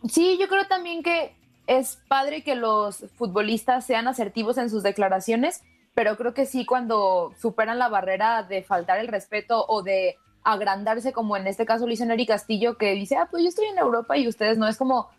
Sí, yo creo también que es padre que los futbolistas sean asertivos en sus declaraciones, pero creo que sí cuando superan la barrera de faltar el respeto o de agrandarse, como en este caso lo hizo Neri Castillo, que dice, ah, pues yo estoy en Europa y ustedes no, es como,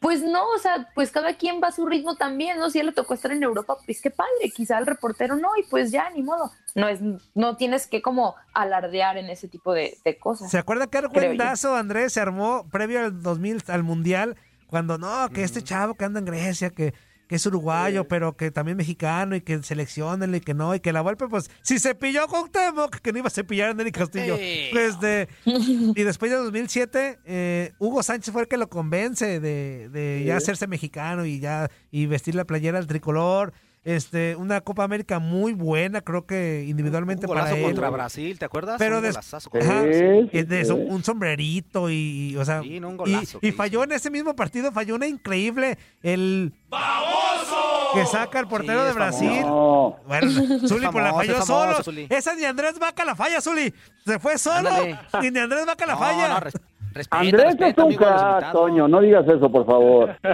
pues no, o sea, pues cada quien va a su ritmo también, ¿no? Si a él le tocó estar en Europa, pues qué padre, quizá el reportero no, y pues ya, ni modo. No, es, no tienes que como alardear en ese tipo de, de cosas.
¿Se acuerda que argüendazo, Andrés, se armó previo al 2000, al Mundial, cuando no, que este chavo que anda en Grecia, que, que es uruguayo, pero que también mexicano y que seleccionenlo y que no, y que la Volpe, pues, si se pilló con Temoc, que no iba a cepillar a Nelly Castillo.
Sí.
Pues de, y después de 2007, eh, Hugo Sánchez fue el que lo convence de, de ya hacerse mexicano y ya y vestir la playera al tricolor. Este, una Copa América muy buena, creo que individualmente
Un
para él.
contra Brasil, ¿te acuerdas?
Pero
Un
des-
golazazo
Ajá,
contra Brasil.
y de un sombrerito y, y, o sea,
Sí, no, un
y-
golazo
y, falló en ese mismo partido, falló una increíble el que saca el portero
Sí,
de Brasil.
famoso.
Bueno, Zuli pues la falló
es famoso,
solo.
Zuli.
Esa ni Andrés Vaca la falla, Zuli. Se fue solo
Ándale.
y ni Andrés Vaca la
No,
falla.
no, res- respeta,
Andrés
respeta,
es un crack. Toño, no digas eso, por favor.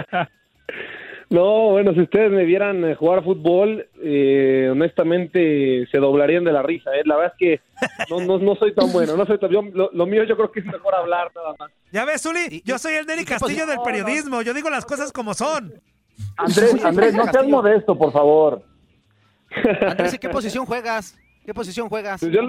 No, bueno, si ustedes me vieran eh, jugar fútbol, eh, honestamente se doblarían de la risa. ¿eh? La verdad es que no, no, no soy tan bueno. No soy tan, yo- lo, lo mío yo creo que es mejor hablar nada más.
Ya ves, Zuli, yo soy el Nelly Castillo del periodismo. Yo digo las cosas como son.
Andrés, Andrés, no seas modesto, por favor.
Andrés, ¿y qué posición juegas? ¿Qué posición juegas?
Pues yo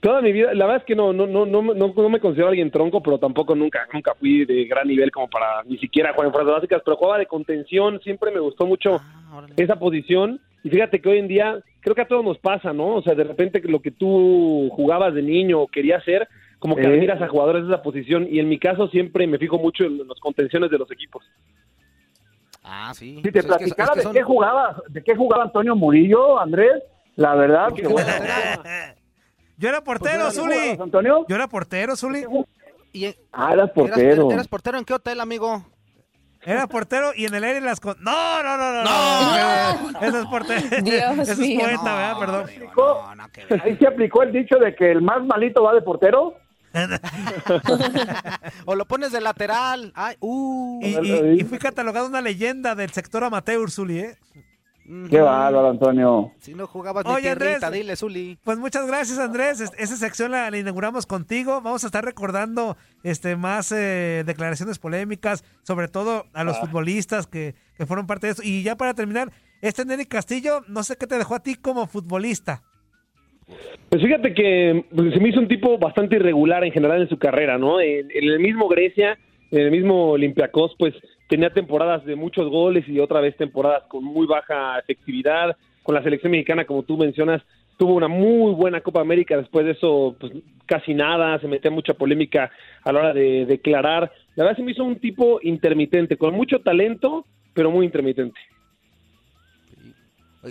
toda mi vida, la verdad es que no, no, no, no, no, no me considero alguien tronco, pero tampoco nunca, nunca fui de gran nivel como para ni siquiera jugar en fuerzas básicas, pero jugaba de contención, siempre me gustó mucho
Ah,
esa posición. Y fíjate que hoy en día creo que a todos nos pasa, ¿no? O sea, de repente lo que tú jugabas de niño o querías ser, como que
Sí.
admiras a jugadores de esa posición. Y en mi caso siempre me fijo mucho en las contenciones de los equipos.
Ah, sí.
Si te
Pues es que-
platicara
es que
de qué jugaba, de qué jugaba Antonio Murillo, Andrés, la verdad que bueno.
Yo era portero,
Pues, ¿no
Zuli.
Antonio?
Yo era portero, Zuli.
y en-
Ah, eras
¿Eras,
portero.
eras- eras portero en qué hotel, amigo?
Era portero y en el aire las con... No, no, no, no. no. Eso es portero.
Dios
Eso es
mío.
poeta, ¿verdad? Perdón.
amigo, no, no, que ver.
Ahí se aplicó el dicho de que el más malito va de portero.
o lo pones de lateral. Ay, uh.
Y, y- y fui catalogado una leyenda del sector amateur, Zuli, ¿eh?
Qué bárbaro, Antonio.
Si no jugabas ni
Oye,
tierrita,
Andrés.
dile, Zuli.
Pues muchas gracias, Andrés. Es- Esa sección la, la inauguramos contigo. Vamos a estar recordando este más eh, declaraciones polémicas, sobre todo a los futbolistas que, que fueron parte de eso. Y ya para terminar, este Nelly Castillo, no sé qué te dejó a ti como futbolista.
Pues fíjate que pues, se me hizo un tipo bastante irregular en general en su carrera, ¿no? En, en el mismo Grecia, en el mismo Olympiacos, pues tenía temporadas de muchos goles y otra vez temporadas con muy baja efectividad. con la selección mexicana, como tú mencionas, tuvo una muy buena Copa América, después de eso, pues casi nada, se metía mucha polémica a la hora de declarar. La verdad se me hizo un tipo intermitente, con mucho talento, pero muy intermitente.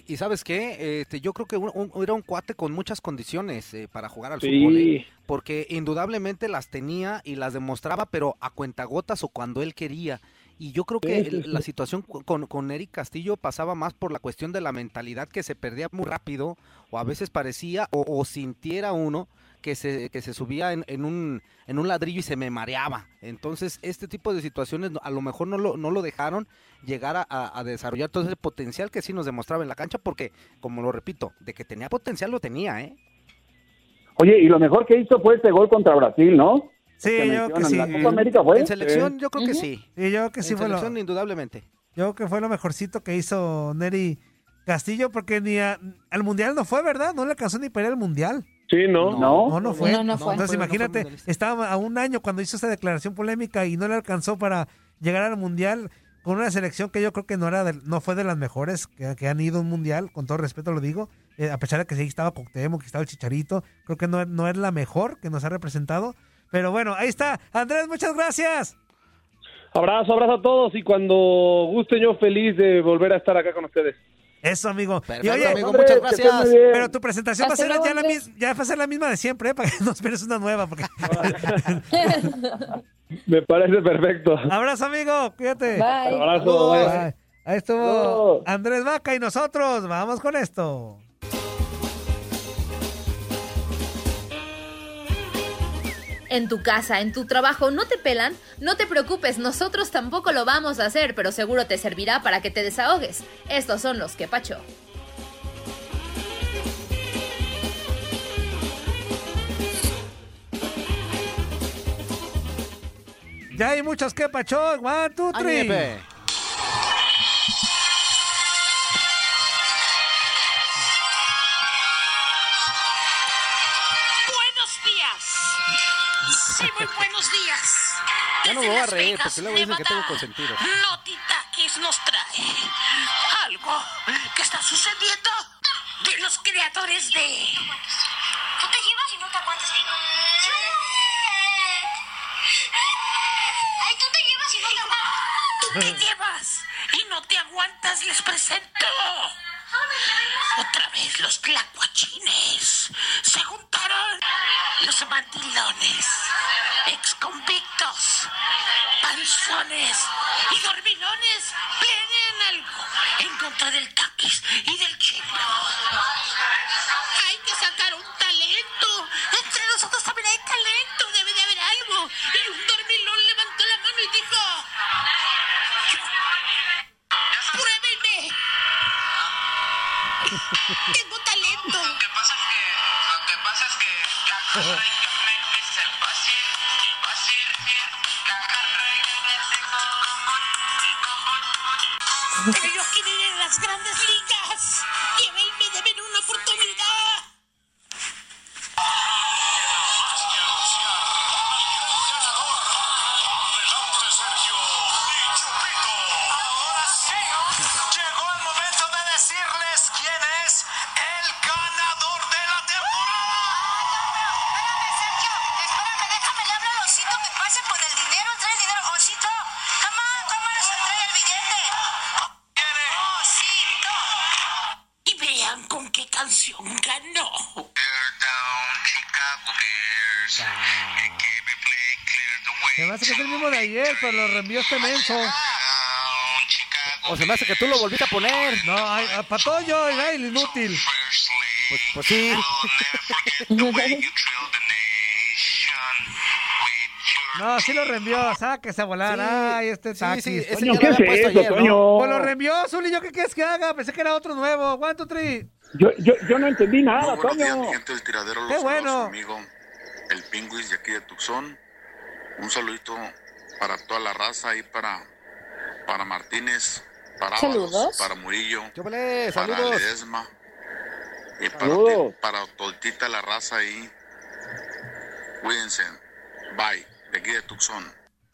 Y sabes qué, este, yo creo que un- un- era un cuate con muchas condiciones eh, para jugar al
Sí.
fútbol, ¿eh? porque indudablemente las tenía y las demostraba, pero a cuentagotas o cuando él quería. Y yo creo que
Sí, sí,
el- la situación con, con Eric Castillo pasaba más por la cuestión de la mentalidad que se perdía muy rápido, o a veces parecía, o, o sintiera uno que se, que se subía en, en un, en un ladrillo y se me mareaba. Entonces, este tipo de situaciones a lo mejor no lo, no lo dejaron llegar a, a- a desarrollar todo ese potencial que sí nos demostraba en la cancha, porque, como lo repito, de que tenía potencial lo tenía, ¿eh?
Oye, y lo mejor que hizo fue ese gol contra Brasil, ¿no?
Sí,
Que
yo que sí.
¿La Copa América fue?
En selección, yo creo que sí.
Sí, yo creo que sí
en
fue lo,
selección, indudablemente.
yo creo que fue lo mejorcito que hizo Neri Castillo, porque ni a- al Mundial no fue, ¿verdad? No le alcanzó ni para ir al Mundial.
Sí, no.
No, no fue.
No, no fue.
Entonces
No fue, no fue
imagínate, estaba a un año cuando hizo esa declaración polémica y no le alcanzó para llegar al Mundial con una selección que yo creo que no era de- no fue de las mejores que, que han ido a un Mundial, con todo respeto lo digo, eh, a pesar de que sí estaba Coctemo, que estaba el Chicharito, creo que no, no es la mejor que nos ha representado. Pero bueno, ahí está. Andrés, muchas gracias.
Abrazo, abrazo a todos y cuando gusten yo feliz de volver a estar acá con ustedes.
Eso, amigo.
Perfecto,
y oye,
amigo,
Hombre,
muchas gracias.
pero tu presentación va a ser ya la, ya va a ser la misma de siempre, ¿eh? para que no esperes una nueva. Porque...
Me parece perfecto.
Abrazo, amigo. Cuídate.
Bye.
Abrazo, bye.
Bye. Ahí estuvo. Andrés Vaca y nosotros. Vamos con esto.
En tu casa, en tu trabajo, ¿no te pelan? No te preocupes, nosotros tampoco lo vamos a hacer, pero seguro te servirá para que te desahogues. Estos son los que pacho.
Ya hay muchos que pacho. One, two, three.
Ya no me voy a reír
Vegas,
porque luego dicen que tengo
Nevada,
consentidos.
Notitakis nos trae algo que está sucediendo de los creadores de...
Tú te llevas y no te aguantas. Ay, tú te llevas y no te aguantas.
Tú te llevas y no te aguantas, les presento. Otra vez los tlacuachines. Se juntaron los mandilones, exconvictos, panzones y dormilones. Planean algo en contra del taquis y del chino. Hay que sacar un talento. Entre nosotros también hay talento. Tengo talento. Lo que pasa es que... Lo que pasa es que... La reina es el fácil. Y fácil La reina es el común. Pero yo quiero ir a las grandes ligas. Llévenme, deben una oportunidad.
Ahora sí, llegó el momento de decirles quién es
ayer, pero lo reenvió este menso.
O se me hace que tú lo volviste a poner.
No, ay, a Patoyo, ay, el inútil.
Pues, pues sí.
No, sí lo reenvió, sáquese a volar.
Sí.
Ay, este
Sí,
taxi.
sí, ese
Toño,
ya
¿qué
lo había
es
puesto
eso,
ayer.
Pues lo reenvió, Zuli, ¿yo qué quieres que haga? Pensé que era otro nuevo. One, two, three.
Yo, yo, yo no entendí nada, Toño.
gente del tiradero.
Qué
Los
bueno.
su amigo, el Pingüis de aquí de Tucson. Un saludito para toda la raza y para, para Martínez, para Ábalos,
Saludos.
para Murillo, para
saludos.
Ledesma y para,
Saludos.
ti- para toditita la raza ahí. Cuídense. Bye. De aquí de Tucson.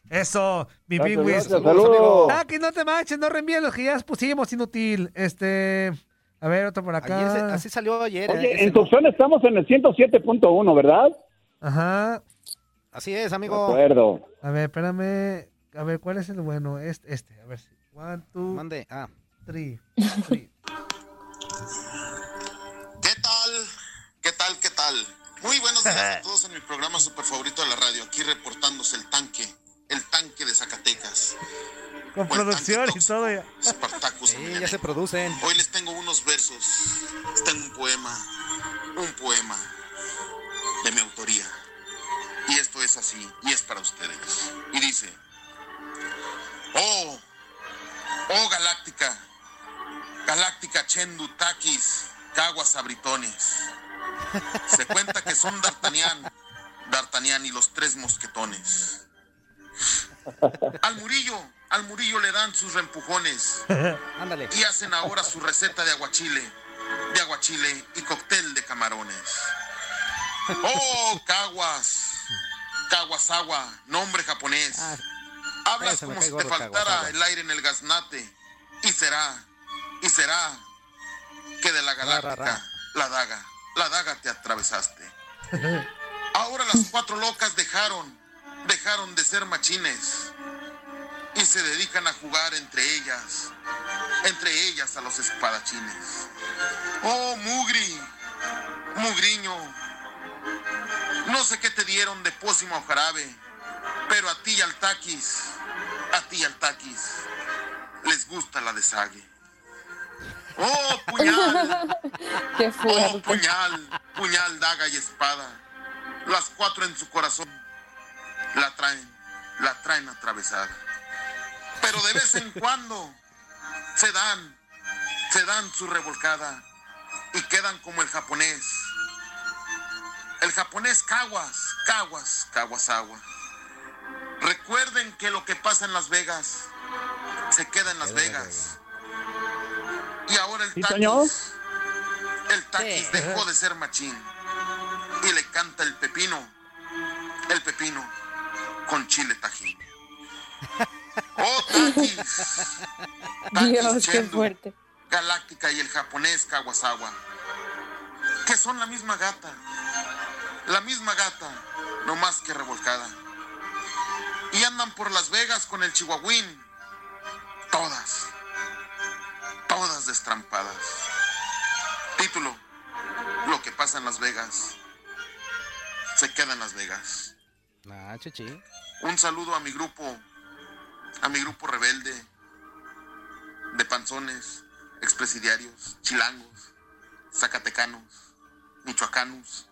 Eso, mi pingüis.
saludos.
Taki, no te manches, no reenvíen los que ya pusimos, inútil. Este. A ver, otro por acá.
Ayer se- así salió ayer. eh,
Oye, en
no.
Tucson estamos en el 107.1, ¿verdad?
Ajá.
Así es,
De
amigo.
acuerdo.
A ver, espérame. A ver, ¿cuál es el bueno? Este, este. A ver. si- One, two,
Mande. Ah.
three.
¿Qué tal? ¿Qué tal? ¿Qué tal? Muy buenos días a todos en mi programa super favorito de la radio. Aquí reportándose el tanque, el tanque de Zacatecas.
Con producción y todo ya.
Spartacus.
Sí, ya se producen.
Hoy les tengo unos versos. Está en un poema, un poema de mi autoría. Y esto es así, y es para ustedes. Y dice, oh, oh Galáctica, Galáctica Chendu Takis, Caguas Abritones. Se cuenta que son D'Artagnan, D'Artagnan y los tres mosquetones. Al Murillo, al Murillo le dan sus reempujones.
Ándale.
Y hacen ahora su receta de aguachile, de aguachile y cóctel de camarones. ¡Oh, Caguas! Caguasagua, nombre japonés. Hablas
ese me
como si
gordo,
te faltara el aire en el gaznate. Y será, y será que de la galáctica, la daga, la daga te atravesaste. Ahora las cuatro locas dejaron, dejaron de ser machines y se dedican a jugar entre ellas, entre ellas a los espadachines. Oh, Mugri, Mugriño, no sé qué te dieron de pócimo o jarabe, pero a ti y al taquis, a ti y al taquis, les gusta la desague. Oh, puñal,
Qué
Oh, puñal, puñal, daga y espada. Las cuatro en su corazón la traen, la traen atravesada. Pero de vez en cuando se dan, se dan su revolcada y quedan como el japonés. El japonés Caguas, Caguas, Caguasagua. Recuerden que lo que pasa en Las Vegas se queda en Las Vegas. Y ahora el
¿Sí, señor?
taquis, el taquis dejó de ser machín y le canta el pepino, el pepino con chile tajín. ¡Oh, taquis! Taquis
Dios, qué fuerte.
Galáctica y el japonés Kawasawa, que son la misma gata, la misma gata, no más que revolcada. Y andan por Las Vegas con el chihuahuín, todas, todas destrampadas. Título, lo que pasa en Las Vegas, se queda en Las Vegas.
Ah, chichi.
Un saludo a mi grupo, a mi grupo rebelde de panzones, expresidiarios, chilangos, zacatecanos, michoacanos,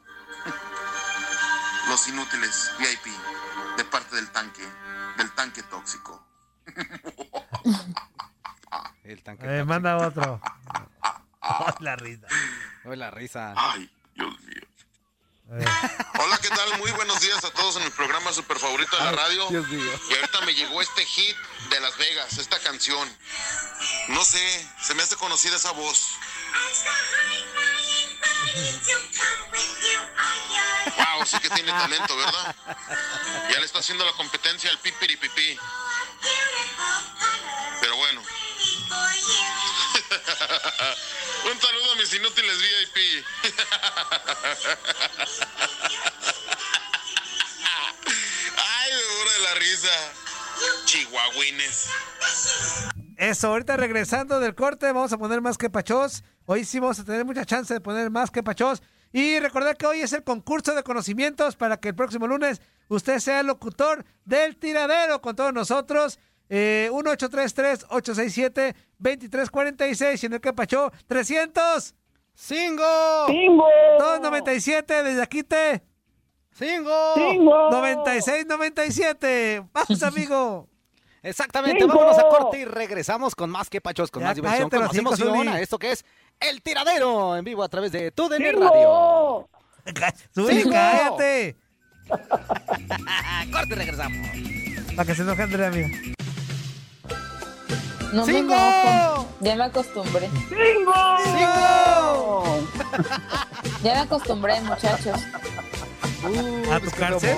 los inútiles VIP de parte del tanque, del tanque tóxico.
El tanque.
Eh, manda otro. Oh, la risa.
La risa.
Ay, Dios mío. Hola, ¿qué tal? Muy buenos días a todos en mi programa super favorito de la radio.
Dios mío.
Y ahorita me llegó este hit de Las Vegas, esta canción. No sé, se me hace conocida esa voz. Wow, sí que tiene talento, ¿verdad? Ya le está haciendo la competencia al pipiripipí. Pero bueno. Un saludo a mis inútiles VIP. Ay, me muero de la risa. Chihuahuines.
Eso, ahorita regresando del corte, vamos a poner más que pachos. Hoy sí vamos a tener mucha chance de poner más que pachos. Y recordar que hoy es el concurso de conocimientos para que el próximo lunes usted sea el locutor del tiradero con todos nosotros. Eh, 1833-867-2346 y en el que pachó 300.
¡Cingo!
¡Cingo!
297 desde aquí te.
¡Cingo!
¡Cingo!
96-97. Vamos, amigo.
Exactamente,
¡Cinco!
vámonos a corte y regresamos con más que pachos, con
Ya
más diversión, con más emoción a esto que es El Tiradero en vivo a través de Tu DN Radio. ¡Cingo!
cállate.
corte y regresamos.
Para que se enoje Andrea, mira.
No me
¡Cinco!
enojo. Ya me acostumbré.
¡Cingo!
Ya me acostumbré, muchachos.
¿A tu cárcel?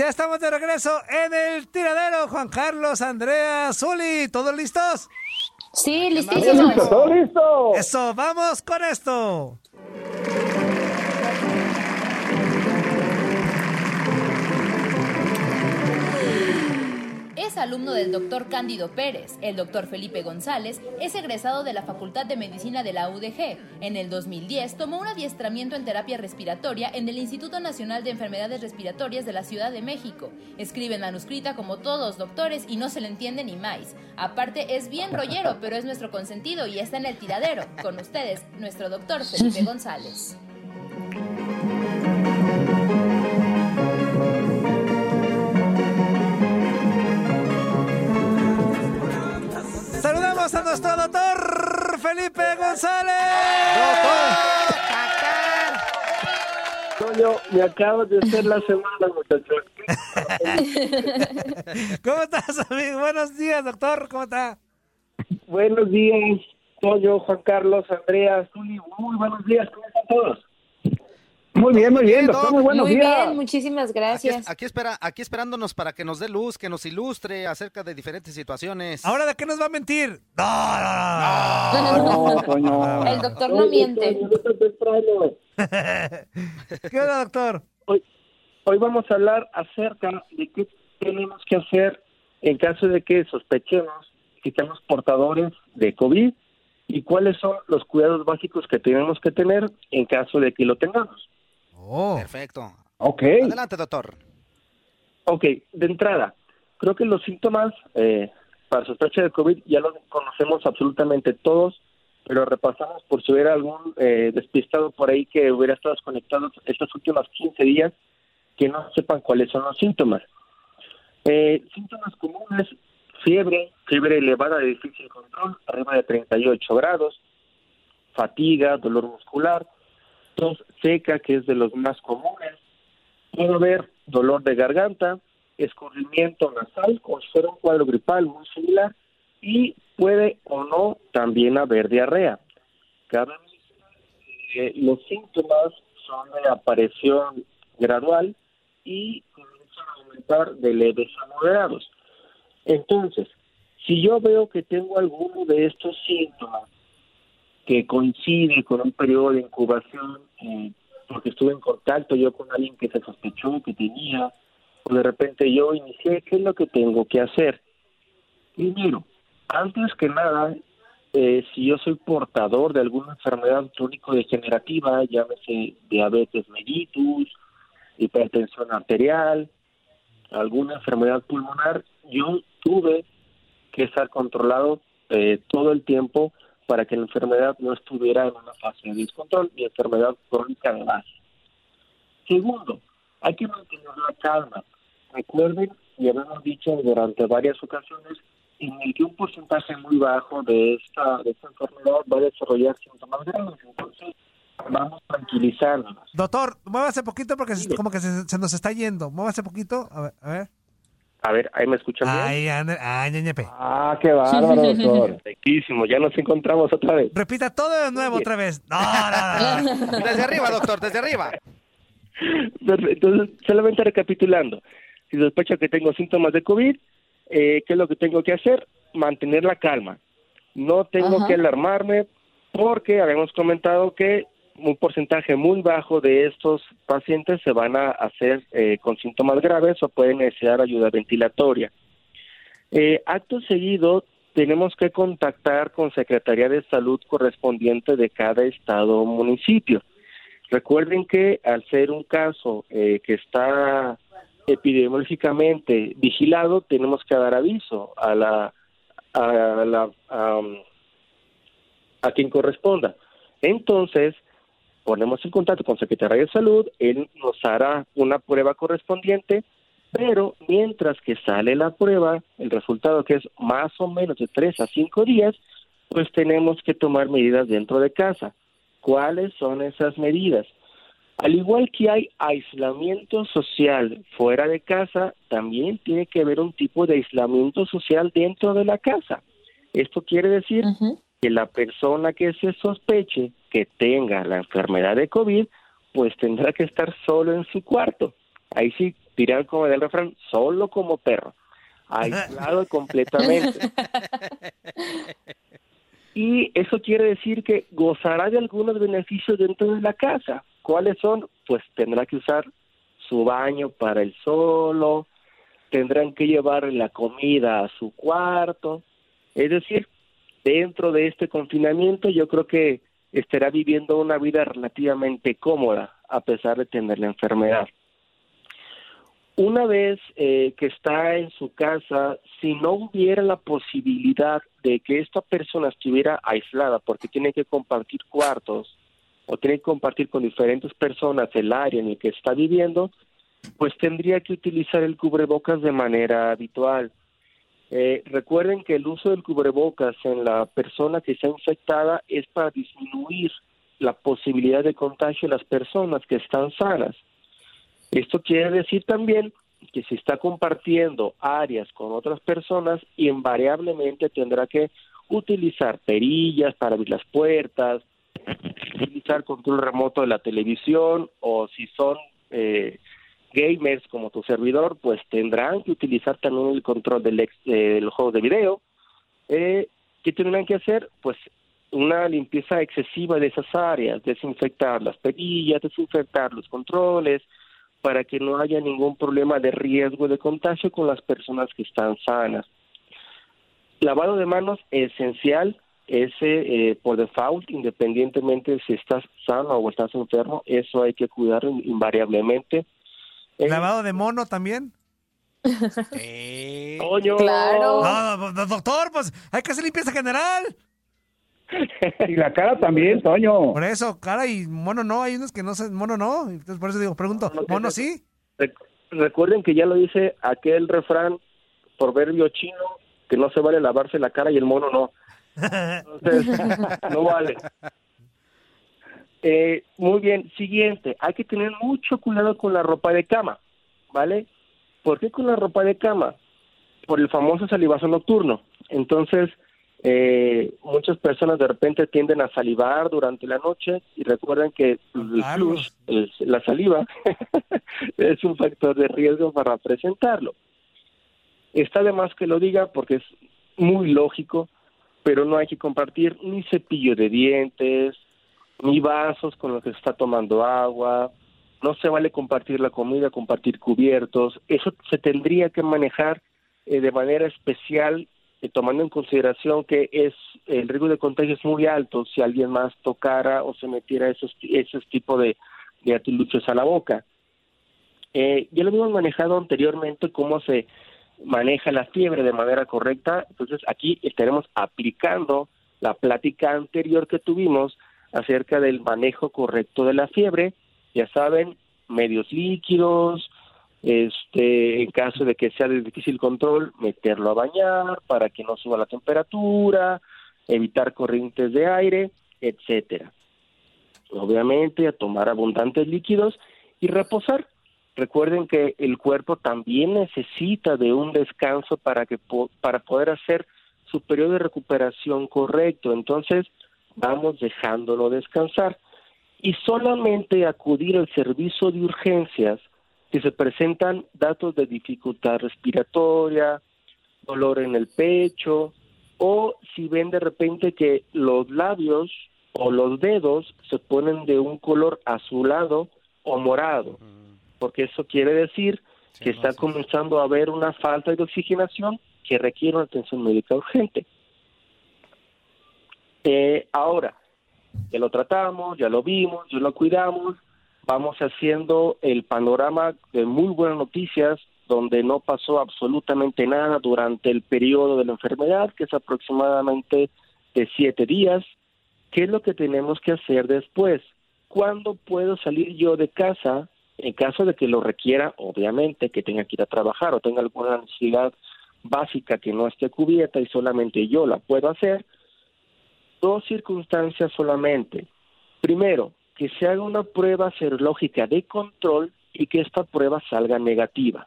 Ya estamos de regreso en el tiradero. Juan Carlos, Andrea, Zuli, ¿todos listos?
Sí, listísimos.
¡Todo listo!
Eso, vamos con esto.
Es alumno del doctor Cándido Pérez. El doctor Felipe González es egresado de la Facultad de Medicina de la UDG. En el 2010 tomó un adiestramiento en terapia respiratoria en el Instituto Nacional de Enfermedades Respiratorias de la Ciudad de México. Escribe en manuscrita como todos los doctores y no se le entiende ni más. Aparte es bien rollero, pero es nuestro consentido y está en el tiradero. Con ustedes, nuestro doctor Felipe González.
Saludamos a nuestro doctor Felipe González.
Toño, me acabo de hacer la semana, muchachos.
¿Cómo estás, amigo? Buenos días, doctor. ¿Cómo está?
Buenos días, Toño, Juan Carlos, Andrea, Zuli. Muy buenos días, ¿cómo están todos? Muy bien, muy bien, doctor, muy buenos
Muy
días.
bien, muchísimas gracias.
aquí espera, aquí esperándonos para que nos dé luz, que nos ilustre acerca de diferentes situaciones.
¿Ahora de qué nos va a mentir? No, no, no.
El doctor no miente.
¿Qué onda, doctor?
Hoy, hoy vamos a hablar acerca de qué tenemos que hacer en caso de que sospechemos que estamos portadores de COVID y cuáles son los cuidados básicos que tenemos que tener en caso de que lo tengamos.
Oh.
Perfecto.
Ok.
Adelante, doctor.
Ok, de entrada, creo que los síntomas eh, para sospecha de COVID ya los conocemos absolutamente todos, pero repasamos por si hubiera algún eh, despistado por ahí que hubiera estado desconectado estos últimos 15 días, que no sepan cuáles son los síntomas. Eh, síntomas comunes, fiebre, fiebre elevada de difícil control, arriba de 38 grados, fatiga, dolor muscular, tos seca, que es de los más comunes, puede haber dolor de garganta, escurrimiento nasal, como si fuera un cuadro gripal muy similar, y puede o no también haber diarrea. Mencionar que los síntomas son de aparición gradual y comienzan a aumentar de leves a moderados. Entonces, si yo veo que tengo alguno de estos síntomas que coincide con un periodo de incubación, eh, porque estuve en contacto yo con alguien que se sospechó que tenía, o de repente yo inicié, ¿qué es lo que tengo que hacer? Primero, antes que nada, eh, si yo soy portador de alguna enfermedad crónico-degenerativa, llámese diabetes mellitus, hipertensión arterial, alguna enfermedad pulmonar, yo tuve que estar controlado eh, todo el tiempo para que la enfermedad no estuviera en una fase de descontrol y enfermedad crónica de base. Segundo, hay que mantener la calma. Recuerden, y habíamos dicho durante varias ocasiones, en el que un porcentaje muy bajo de esta, de esta enfermedad va a desarrollar síntomas graves. Entonces, vamos tranquilizándonos.
Doctor, muévase poquito porque se- como que se, se nos está yendo. Muévase poquito. A ver, a ver.
A ver, ahí me escuchan bien.
Ay, ande- ay, ñeñepe.
Ah, qué bárbaro, doctor. Perfectísimo, ya nos encontramos otra vez.
Repita todo de nuevo otra vez. No, no, no.
Desde arriba, doctor, desde arriba.
Perfecto. Entonces, solamente recapitulando, si sospecho que tengo síntomas de COVID, eh, ¿qué es lo que tengo que hacer? Mantener la calma. No tengo
Ajá.
que alarmarme porque habíamos comentado que un porcentaje muy bajo de estos pacientes se van a hacer eh, con síntomas graves o pueden necesitar ayuda ventilatoria. Eh, acto seguido, tenemos que contactar con Secretaría de Salud correspondiente de cada estado o municipio. Recuerden que al ser un caso eh, que está epidemiológicamente vigilado, tenemos que dar aviso a la a la a quien corresponda. Entonces, ponemos en contacto con Secretaría de Salud, él nos hará una prueba correspondiente Pero mientras que sale la prueba, el resultado que es más o menos de tres a cinco días, pues tenemos que tomar medidas dentro de casa. ¿Cuáles son esas medidas? Al igual que hay aislamiento social fuera de casa, también tiene que haber un tipo de aislamiento social dentro de la casa. Esto quiere decir que la persona que se sospeche que tenga la enfermedad de COVID, pues tendrá que estar solo en su cuarto. Ahí sí, dirán como del refrán, solo como perro, aislado completamente. Y eso quiere decir que gozará de algunos beneficios dentro de la casa. ¿Cuáles son? Pues tendrá que usar su baño para el solo, tendrán que llevar la comida a su cuarto. Es decir, dentro de este confinamiento yo creo que estará viviendo una vida relativamente cómoda a pesar de tener la enfermedad. Una vez eh, que está en su casa, si no hubiera la posibilidad de que esta persona estuviera aislada porque tiene que compartir cuartos o tiene que compartir con diferentes personas el área en el que está viviendo, pues tendría que utilizar el cubrebocas de manera habitual. Eh, recuerden que el uso del cubrebocas en la persona que está infectada es para disminuir la posibilidad de contagio de las personas que están sanas. Esto quiere decir también que si está compartiendo áreas con otras personas, invariablemente tendrá que utilizar perillas para abrir las puertas, utilizar control remoto de la televisión o si son eh, gamers como tu servidor, pues tendrán que utilizar también el control del, ex, eh, del juego de video. Eh, ¿Qué tendrán que hacer? Pues una limpieza excesiva de esas áreas, desinfectar las perillas, desinfectar los controles, para que no haya ningún problema de riesgo de contagio con las personas que están sanas. Lavado de manos esencial, ese eh, por default, independientemente si estás sano o estás enfermo, eso hay que cuidar invariablemente. Eh,
¿Lavado de mono también?
Coño.
Claro.
No, doctor, pues hay que hacer limpieza general.
y la cara también, Toño.
Por eso, cara y mono no, hay unos que no se, mono no. Entonces por eso digo, pregunto, ¿mono sí?
Rec- recuerden que ya lo dice aquel refrán proverbio chino que no se vale lavarse la cara y el mono no. Entonces, no vale. Eh, muy bien, siguiente, hay que tener mucho cuidado con la ropa de cama, ¿vale? ¿Por qué con la ropa de cama? Por el famoso salivazo nocturno. Entonces, eh, muchas personas de repente tienden a salivar durante la noche y recuerden que el flush, el- la saliva, es un factor de riesgo para presentarlo. Está de más que lo diga porque es muy lógico, pero no hay que compartir ni cepillo de dientes, ni vasos con los que se está tomando agua, no se vale compartir la comida, compartir cubiertos, eso se tendría que manejar eh, de manera especial, eh, tomando en consideración que es el riesgo de contagio es muy alto si alguien más tocara o se metiera esos, esos tipos de, de artilugios a la boca. Eh, ya lo habíamos manejado anteriormente cómo se maneja la fiebre de manera correcta, entonces aquí estaremos aplicando la plática anterior que tuvimos acerca del manejo correcto de la fiebre, ya saben, medios líquidos, este, en caso de que sea de difícil control, meterlo a bañar para que no suba la temperatura, evitar corrientes de aire, etcétera. Obviamente, a tomar abundantes líquidos y reposar. Recuerden que el cuerpo también necesita de un descanso para que para poder hacer su periodo de recuperación correcto. Entonces, vamos dejándolo descansar. Y solamente acudir al servicio de urgencias si se presentan datos de dificultad respiratoria, dolor en el pecho o si ven de repente que los labios o los dedos se ponen de un color azulado o morado, porque eso quiere decir que está comenzando a haber una falta de oxigenación que requiere una atención médica urgente. Eh, ahora, ya lo tratamos, ya lo vimos, ya lo cuidamos, vamos haciendo el panorama de muy buenas noticias donde no pasó absolutamente nada durante el periodo de la enfermedad, que es aproximadamente de siete días. ¿Qué es lo que tenemos que hacer después? ¿Cuándo puedo salir yo de casa En caso de que lo requiera, obviamente, que tenga que ir a trabajar o tenga alguna necesidad básica que no esté cubierta y solamente yo la puedo hacer, dos circunstancias solamente. Primero, que se haga una prueba serológica de control y que esta prueba salga negativa.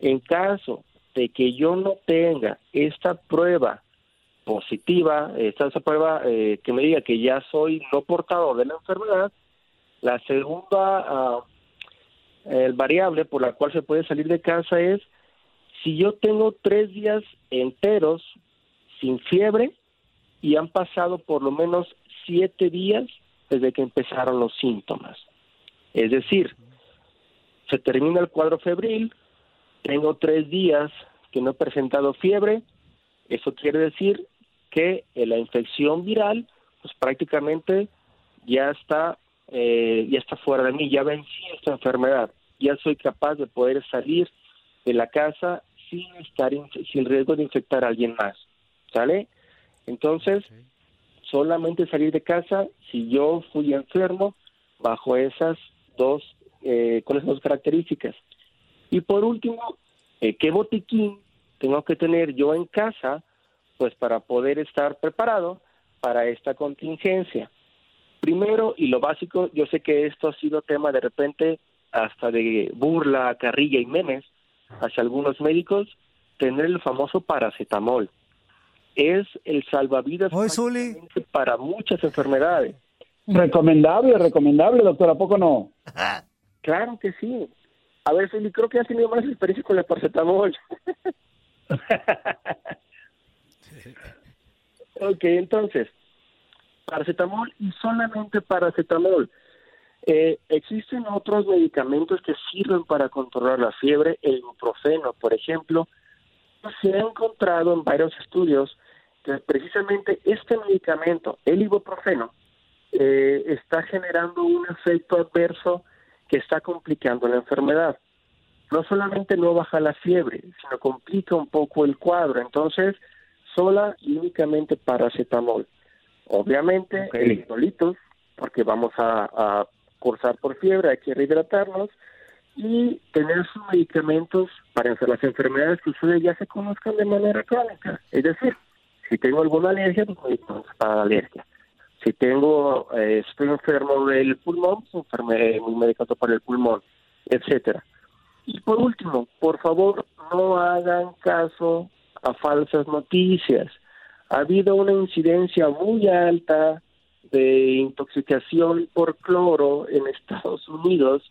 En caso de que yo no tenga esta prueba positiva, esta, prueba eh, que me diga que ya soy no portador de la enfermedad, la segunda ah, el variable por la cual se puede salir de casa es si yo tengo tres días enteros sin fiebre y han pasado por lo menos siete días desde que empezaron los síntomas. Es decir, se termina el cuadro febril, tengo tres días que no he presentado fiebre, eso quiere decir que eh, la infección viral pues prácticamente ya está eh, ya está fuera de mí, ya vencí esta enfermedad, ya soy capaz de poder salir de la casa sin estar in- sin riesgo de infectar a alguien más, ¿sale? Entonces, solamente salir de casa si yo fui enfermo bajo esas dos, eh, con esas dos características. Y por último, eh, ¿qué botiquín tengo que tener yo en casa, pues para poder estar preparado para esta contingencia? Primero, y lo básico, yo sé que esto ha sido tema de repente hasta de burla, carrilla y memes hacia algunos médicos, tener el famoso paracetamol. Es el salvavidas para muchas enfermedades.
Recomendable, recomendable, doctor, ¿a poco no?
Claro que sí. A ver, Feli, creo que has tenido más experiencia con el paracetamol. ok, entonces, paracetamol y solamente paracetamol. Eh, existen otros medicamentos que sirven para controlar la fiebre, el ibuprofeno, por ejemplo. Se ha encontrado en varios estudios que precisamente este medicamento, el ibuprofeno, eh, está generando un efecto adverso que está complicando la enfermedad. No solamente no baja la fiebre, sino complica un poco el cuadro. Entonces, sola y únicamente paracetamol. Obviamente, electrolitos, porque vamos a, a cursar por fiebre, hay que rehidratarnos y tener sus medicamentos para las enfermedades que ustedes ya se conozcan de manera crónica. Es decir, si tengo alguna alergia, pues medicamentos para la alergia. Si tengo, eh, estoy enfermo del pulmón, pues enferme, un medicamento para el pulmón, etcétera. Y por último, por favor, no hagan caso a falsas noticias. Ha habido una incidencia muy alta de intoxicación por cloro en Estados Unidos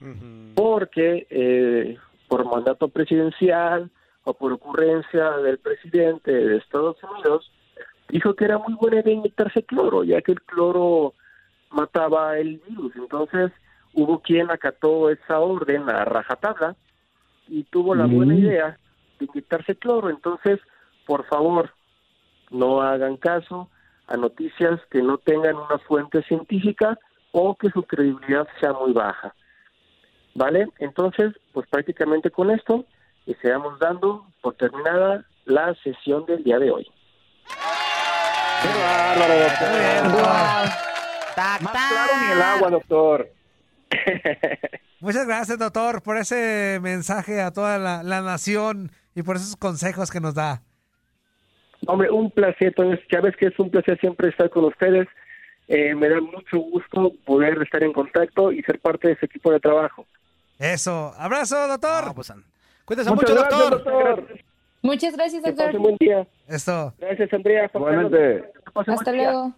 porque eh, por mandato presidencial o por ocurrencia del presidente de Estados Unidos dijo que era muy buena idea inyectarse cloro ya que el cloro mataba el virus entonces hubo quien acató esa orden a rajatabla y tuvo la buena
Mm.
idea de inyectarse cloro entonces por favor no hagan caso a noticias que no tengan una fuente científica o que su credibilidad sea muy baja. ¿Vale? Entonces, pues prácticamente con esto estamos dando por terminada la sesión del día de hoy.
¡Qué bárbaro, doctor! Más claro ni el agua, doctor.
Muchas gracias, doctor, por ese mensaje a toda la, la nación y por esos consejos que nos da.
Hombre, un placer, entonces, ya ves que es un placer siempre estar con ustedes. Eh, me da mucho gusto poder estar en contacto y ser parte de ese equipo de trabajo.
Eso. Abrazo, doctor.
Cuídese
Muchas
mucho,
gracias,
doctor.
doctor.
Muchas gracias,
Que
doctor.
pasen buen día.
Esto.
Gracias, Andrea.
Igualmente.
Que
Hasta luego.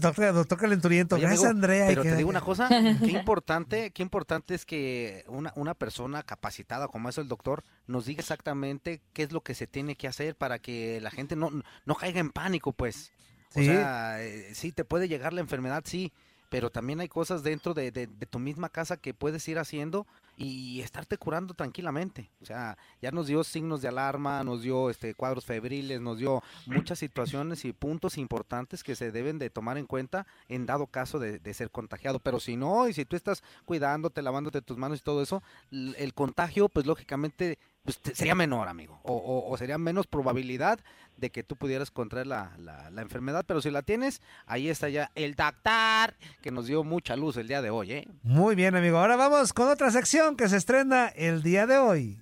Doctor, doctor Calenturiento.
Oye,
Gracias,
amigo,
Andrea.
Pero
que-
te digo una cosa, qué importante, qué importante es que una, una persona capacitada como es el doctor nos diga exactamente qué es lo que se tiene que hacer para que la gente no, no caiga en pánico, pues. O
Sí.
sea, eh, sí, te puede llegar la enfermedad, sí, pero también hay cosas dentro de, de- de tu misma casa que puedes ir haciendo y estarte curando tranquilamente. O sea, ya nos dio signos de alarma, nos dio este cuadros febriles, nos dio muchas situaciones y puntos importantes que se deben de tomar en cuenta en dado caso de, de ser contagiado. Pero si no, y si tú estás cuidándote, lavándote tus manos y todo eso, el contagio, pues lógicamente pues, sería menor, amigo. O, o- sería menos probabilidad de que tú pudieras contraer la, la- enfermedad. Pero si la tienes, ahí está ya el doctor que nos dio mucha luz el día de hoy, ¿eh?
Muy bien, amigo. Ahora vamos con otra sección que se estrena el día de hoy.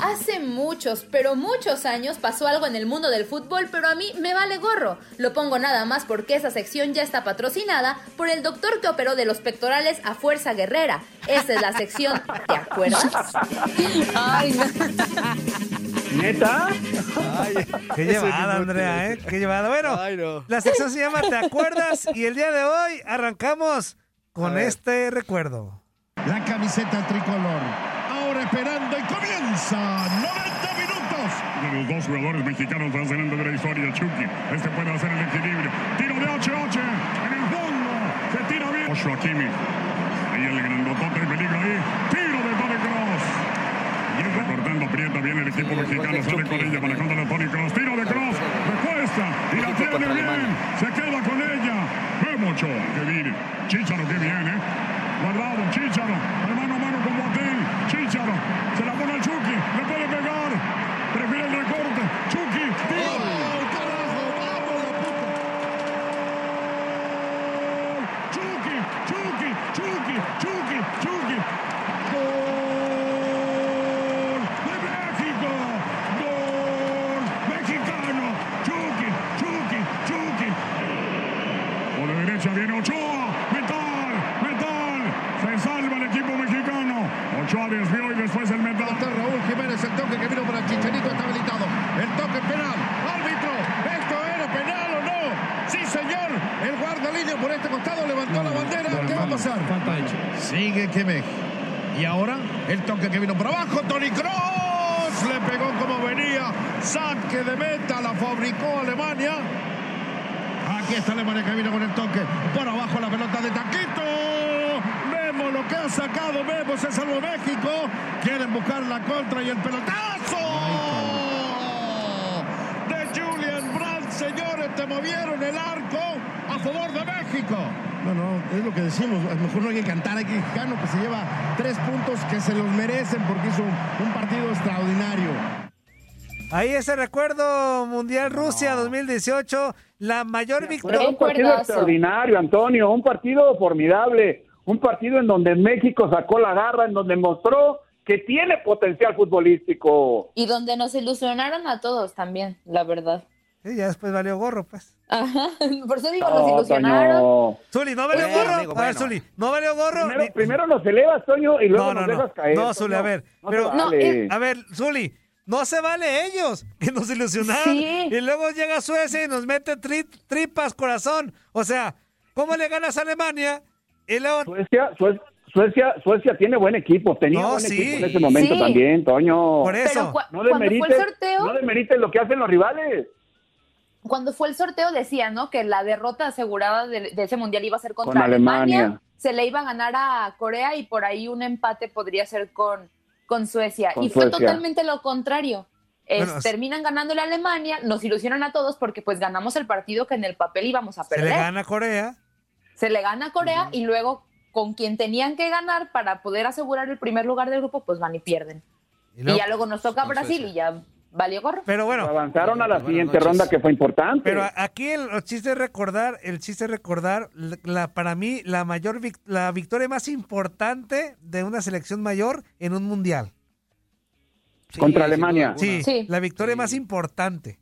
Hace muchos, pero muchos años pasó algo en el mundo del fútbol, pero a mí me vale gorro. Lo pongo nada más porque esa sección ya está patrocinada por el doctor que operó de los pectorales a Fuerza Guerrera. Esa es la sección, ¿te acuerdas? Ay, no.
¿Neta?
Qué llevada, Andrea, ¿eh? Qué llevada. Bueno, la sección se llama ¿Te acuerdas? Y el día de hoy arrancamos con este recuerdo.
La camiseta tricolor. Ahora esperando y comienza 90 minutos.
De los dos jugadores mexicanos más grandes de la historia, Chucky. Este puede hacer el equilibrio. Tiro de HH en el fondo. Se tira bien. Ocho Hakimi. Ahí el grandotote de peligro ahí. Tiro de Tony Cross. Y recortando, aprieta bien el equipo mexicano. Sale con ella, manejando a Tony Cross. Tiro de Cross. Le cuesta. Y la tiene bien. Se queda con ella. Memo Ochoa. Que viene. Chicharo, que viene. Guardado, Chicharo. Al mano a mano con Boateng. Chicharo. Se la pone al Chucky. Le puede pegar. Prefiere el recorte. Chucky. Tiro. Chucky, Chucky, Chucky, Chucky, Chucky. Gol de México. Gol mexicano. Chucky, Chucky, Chucky. Por la derecha viene Ochoa. Metal, metal. Se salva el equipo mexicano. Ochoa desvió y después el metal.
Raúl Jiménez, el toque que vino para Chicharito está habilitado. El toque penal. Árbitro, ¿esto era penal o no? Sí, señor. El guarda línea por este costado levantó la bandera. ¿Qué va a pasar? Sigue Quebec. Y ahora el toque que vino por abajo. Tony Cross le pegó como venía. Saque de meta. La fabricó Alemania. Aquí está Alemania que vino con el toque. Por abajo la pelota de Taquito. Vemos lo que ha sacado. Vemos se salvó México. Quieren buscar la contra y el pelotazo. De Julian Brandt, señores, te movieron el arco a favor de México.
No, no, es lo que decimos. A lo mejor no hay que cantar, hay que Mexicano que se lleva tres puntos que se los merecen porque hizo un partido extraordinario.
Ahí ese recuerdo Mundial Rusia 2018, la mayor victoria.
un partido extraordinario, Antonio, un partido formidable, un partido en donde México sacó la garra, en donde mostró que tiene potencial futbolístico.
Y donde nos ilusionaron a todos también, la verdad.
Sí, ya después valió gorro, pues.
Ajá, por eso digo,
No,
nos ilusionaron.
Toño.
Zuli, ¿no valió
Bueno,
gorro?
amigo,
a ver,
bueno.
Zuli, ¿no valió gorro?
Primero,
Ni-
primero nos elevas, Toño, y luego
no, no,
nos
no.
dejas caer.
No, Zuli, a ver.
No
pero,
se vale.
a ver, Zuli, no se vale ellos, que nos ilusionaron.
Sí.
Y luego llega Suecia y nos mete tri- tripas, corazón. O sea, ¿cómo le ganas a Alemania? Y luego...
Suecia, Suecia, Suecia, Suecia tiene buen equipo, tenía
No,
buen
sí.
equipo en ese momento
Sí.
también, Toño.
Por eso.
Pero
No
cuando fue el
demerites,
sorteo,
no demerites lo que hacen los rivales.
Cuando fue el sorteo decía, ¿no? Que la derrota asegurada de, de ese mundial iba a ser contra
Con
Alemania.
Alemania.
se le iba a ganar a Corea y por ahí un empate podría ser con, con Suecia.
Con
y fue totalmente lo contrario. Es-
Bueno, es-
terminan ganándole a Alemania, nos ilusionan a todos porque pues ganamos el partido que en el papel íbamos a
Se
perder.
le gana a Corea.
Se le gana a Corea y luego con quien tenían que ganar para poder asegurar el primer lugar del grupo, pues van y pierden.
Y
ya luego nos toca Brasil y ya valió gorro.
Pero bueno,
Avanzaron a la siguiente
noches.
ronda que fue importante.
Pero aquí el, el chiste es recordar, el chiste es recordar, la, la- para mí, la mayor vic- la victoria más importante de una selección mayor en un mundial.
Sí,
Contra Alemania.
Sí,
Sí.
la victoria
Sí.
más importante.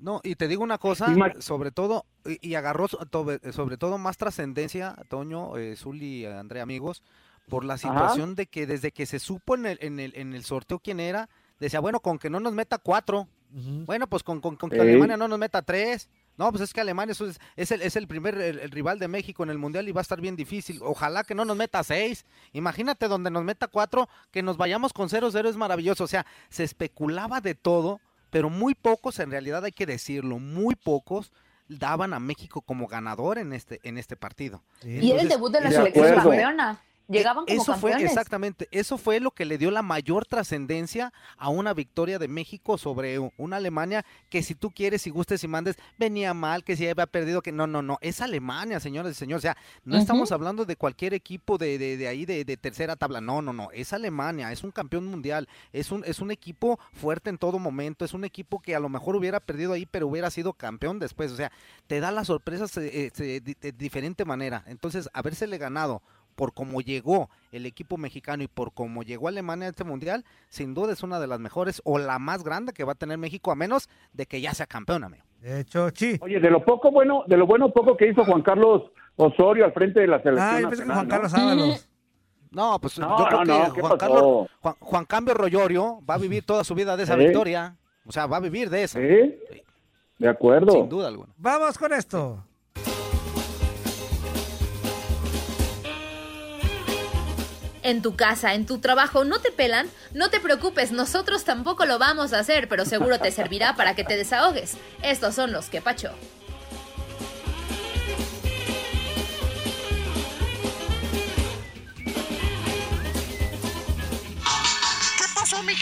No, y te digo una cosa, sobre todo, y, y agarró sobre todo más trascendencia, Toño, eh, Zuli, André, amigos, por la situación de que desde que se supo en el, en el, en el sorteo quién era, decía, bueno, con que no nos meta cuatro, bueno, pues con, con, con que. Alemania no nos meta tres, no, pues es que Alemania eso es, es el, es el primer el, el rival de México en el Mundial y va a estar bien difícil, ojalá que no nos meta seis, imagínate donde nos meta cuatro, que nos vayamos con 0-0 es maravilloso, o sea, se especulaba de todo, pero muy pocos, en realidad hay que decirlo, muy pocos daban a México como ganador en este, en este partido.
Y era el debut de la
de
selección
acuerdo.
campeona. Llegaban como
eso fue exactamente, eso fue lo que le dio la mayor trascendencia a una victoria de México sobre una Alemania que si tú quieres, si gustes y mandes, venía mal, que si había perdido, que no, no, no, es Alemania, señores y señores, o sea, no estamos hablando de cualquier equipo de, de, de ahí de, de tercera tabla, no, no, no, es Alemania, es un campeón mundial, es un, es un equipo fuerte en todo momento, es un equipo que a lo mejor hubiera perdido ahí, pero hubiera sido campeón después, o sea, te da las sorpresas eh, eh, de, de diferente manera, entonces, habérsele ganado por cómo llegó el equipo mexicano y por cómo llegó Alemania a este mundial, sin duda es una de las mejores o la más grande que va a tener México, a menos de que ya sea campeón, amigo.
De hecho, sí.
Oye, de lo poco bueno, de lo bueno poco que hizo Juan Carlos Osorio al frente de la selección
Ah, yo pensé que Juan
¿no?
Carlos Ábalos.
No, pues
No,
yo creo
no,
que
no, ¿qué
Juan,
pasó?
Carlos, Juan, Juan Cambio Royorio va a vivir toda su vida de esa
¿Sí?
victoria. O sea, va a vivir de esa.
¿Sí? De acuerdo.
Sin duda alguna.
Vamos con esto.
En tu casa, en tu trabajo, ¿no te pelan? No te preocupes, nosotros tampoco lo vamos a hacer, pero seguro te servirá para que te desahogues. Estos son los que pacho.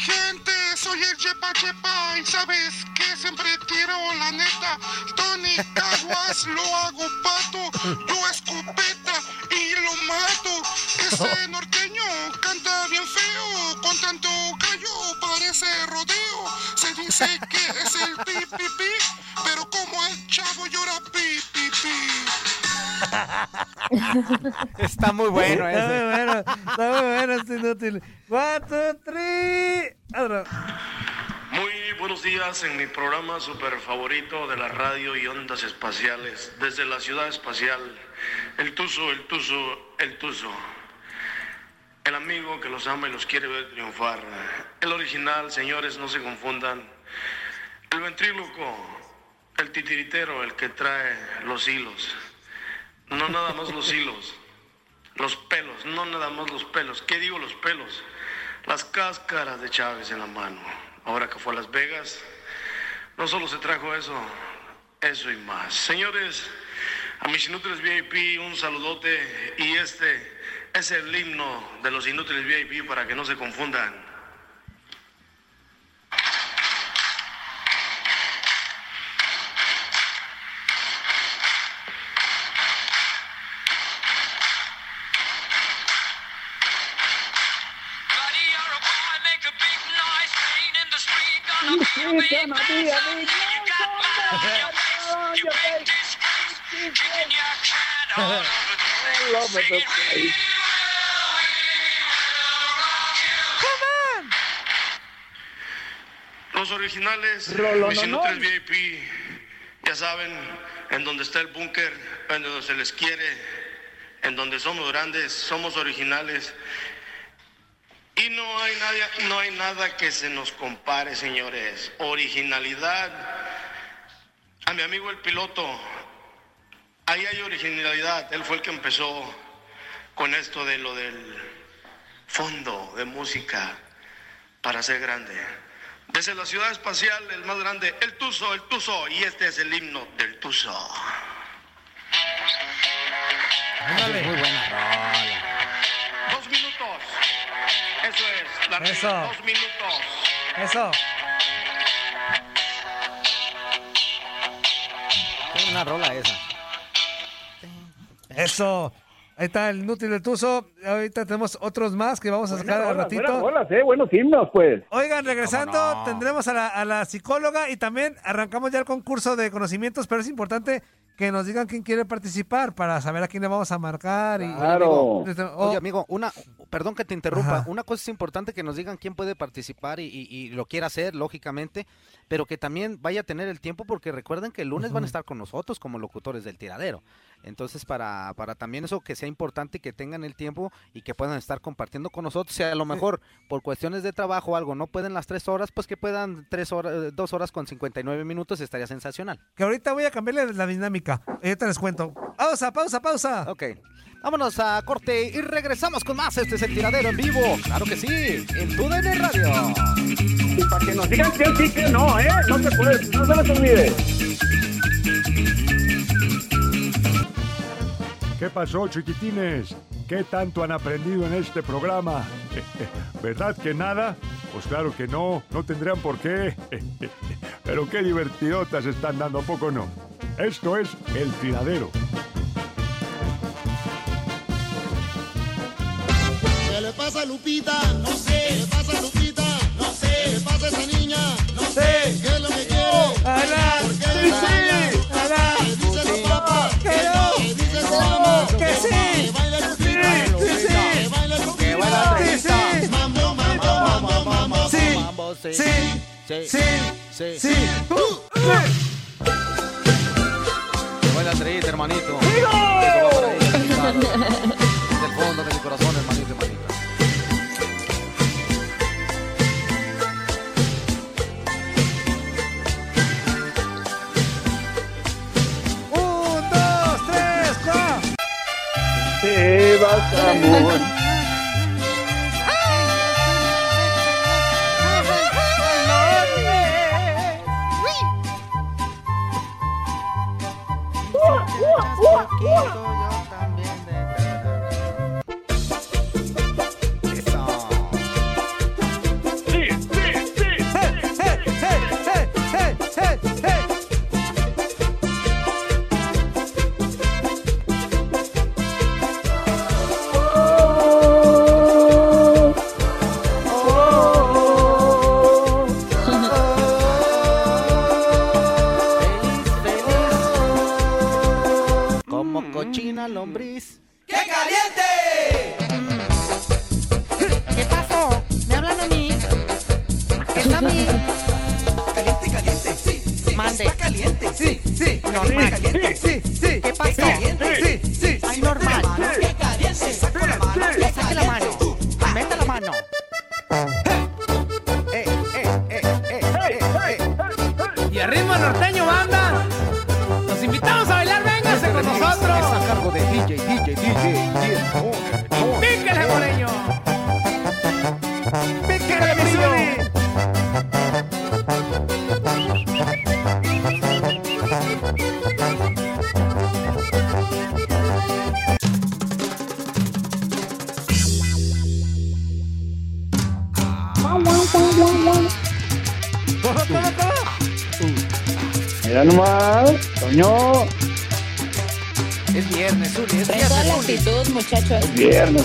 Gente? Soy el Chepa Chepa y sabes que siempre tiro la neta. Tony Caguas lo hago pato, yo escopeta y lo mato. Ese norteño canta bien feo, con tanto gallo parece rodeo. Se dice que es el pi pi pi, pero como el chavo llora pi pi pi.
Está muy bueno
Está
ese.
muy bueno, está muy bueno este inútil. One, two, three. Ahora.
Muy buenos días en mi programa super favorito de la radio y ondas espaciales, desde la ciudad espacial, el Tuzo, el Tuzo, el Tuzo. El amigo que los ama y los quiere ver triunfar. El original, señores, no se confundan. El ventríloco, el titiritero, el que trae los hilos. No nada más los hilos, los pelos, no nada más los pelos. ¿Qué digo los pelos? Las cáscaras de Chávez en la mano. Ahora que fue a Las Vegas, no solo se trajo eso, eso y más. Señores, a mis inútiles VIP un saludote y este es el himno de los inútiles VIP para que no se confundan. Originales,
Rolo,
mis
no, no.
VIP, ya saben, en donde está el búnker, en donde se les quiere, en donde somos grandes, somos originales. Y no hay nada, no hay nada que se nos compare, señores. Originalidad. A mi amigo el piloto, ahí hay originalidad. Él fue el que empezó con esto de lo del fondo de música para ser grande. Desde la ciudad espacial, el más grande, el Tuzo, el Tuzo, y este es el himno del Tuzo.
Ándale.
Muy buena rola.
Dos minutos. Eso es, la regla,
Eso.
dos minutos.
Eso.
Qué buena rola esa.
Eso. Ahí está el inútil de Tuzo. Ahorita tenemos otros más que vamos a sacar al ratito.
buenas rolas, eh, buenos himnos, pues.
Oigan, regresando, tendremos a la, a la psicóloga y también arrancamos ya el concurso de conocimientos, pero es importante que nos digan quién quiere participar para saber a quién le vamos a marcar. Y,
Claro.
Este, oh,
Oye, amigo, una, perdón que te interrumpa.
Ajá.
Una cosa es importante que nos digan quién puede participar y, y- y lo quiera hacer, lógicamente, pero que también vaya a tener el tiempo porque recuerden que el lunes van a estar con nosotros como locutores del tiradero. Entonces, para, para también eso que sea importante y que tengan el tiempo y que puedan estar compartiendo con nosotros, si a lo mejor por cuestiones de trabajo o algo no pueden las tres horas, pues que puedan tres horas, eh, dos horas con 59 minutos, estaría sensacional.
que ahorita voy a cambiarle la dinámica. Ahorita les cuento. Pausa, pausa, pausa.
Ok. Vámonos a corte y regresamos con más. Este es el tiradero en vivo. Claro que sí, en tu DN Radio.
Y para que nos digan que sí, que no, ¿eh? No se puede, no se les olvide.
¿Qué pasó, chiquitines? ¿Qué tanto han aprendido en este programa? ¿Verdad que nada? Pues claro que no, no tendrían por qué. Pero qué divertidotas están dando, ¿a poco no? Esto es El Tiradero.
¿Qué le pasa a Lupita? No sé. ¿Qué le pasa a Lupita? No sé. ¿Qué le pasa a esa niña? No sé. ¿Qué es lo que quiere?
Ala.
¿Por qué
Sí,
le extraña?
sí.
¿Qué dice su mamá?
Que sí. Sí, sí, sí. Sí, sí. Sí.
sí.
Sí.
Sí.
Amor.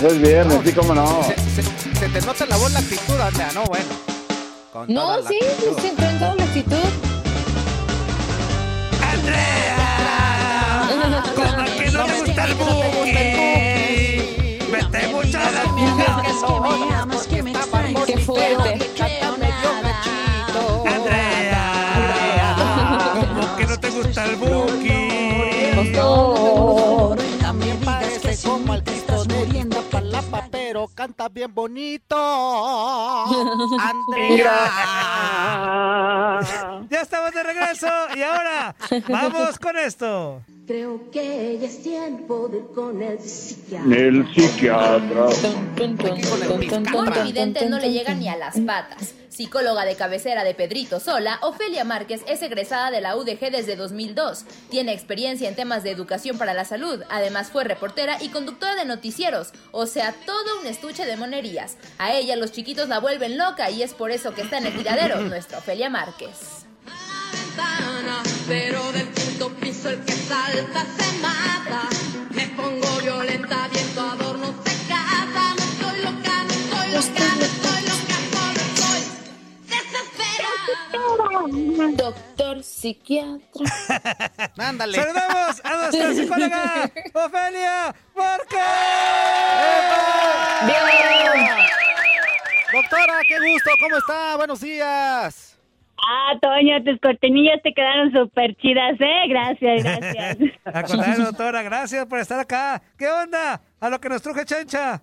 Es
viernes,
sí, cómo no.
Se, se- se te nota la voz, la actitud, Andrea, no, bueno. Con toda
No,
la
sí, sí, traen toda la actitud.
Como que no te gusta el boogie. Vete mucho a la mierda.
Qué fuerte.
Andrea, como que no te gusta el boogie.
Pero canta bien bonito. Andrea.
Ya estamos de regreso y ahora vamos con esto.
Creo que ya es tiempo de ir con el psiquiatra.
El psiquiatra.
Un evidente no le llega ni a las patas. Psicóloga de cabecera de Pedrito Sola, Ofelia Márquez es egresada de la UDG desde 2002. Tiene experiencia en temas de educación para la salud. Además fue reportera y conductora de noticieros. O sea, todo un estuche de monerías. A ella los chiquitos la vuelven loca y es por eso que está en el tiradero nuestra Ofelia Márquez.
Pero del quinto piso el que salta se mata. Me pongo violenta, viento adorno se casa. No estoy loca, no estoy loca, no estoy loca, solo estoy desesperada.
Doctor psiquiatra.
Ándale.
Saludamos a nuestra psicóloga Ofelia Márquez.
Doctora, qué gusto, ¿cómo está? Buenos días.
Ah, Toño, tus cortinillas te quedaron súper chidas, ¿eh? Gracias, gracias.
A contrario, doctora, gracias por estar acá. ¿Qué onda? A lo que nos truje Chencha.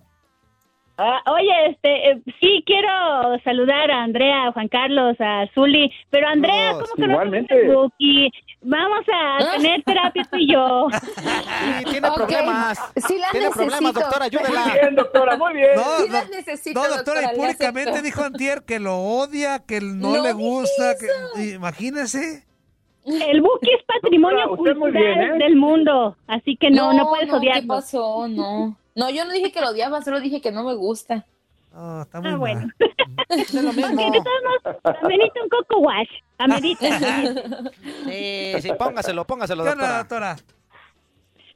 Ah, oye, este, eh, sí quiero saludar a Andrea, a Juan Carlos, a Zuli, pero Andrea, ¿cómo que
igualmente.
no te gusta el Buki? Vamos a tener terapia tú y yo.
Sí, tiene problemas.
sí la
tiene problemas, doctora, ayúdela.
Muy bien, doctora, muy bien.
No,
Sí
no,
las necesito,
no, doctora,
doctora,
y públicamente dijo Antier que lo odia, que no,
No
le gusta. Que, imagínese.
El Buki es patrimonio
Doctora,
cultural
bien, ¿eh?
del mundo, así que no, no, puedes
¿Qué
odiarlo.
pasó? No. No, yo no dije que lo odiaba, solo dije que no me gusta.
Ah, está
Ah, bueno.
Es lo mismo.
Ok, de todos modos, amerita un coco wash. Amerita.
Sí, sí, póngaselo, póngaselo,
¿Qué onda,
doctora.
doctora?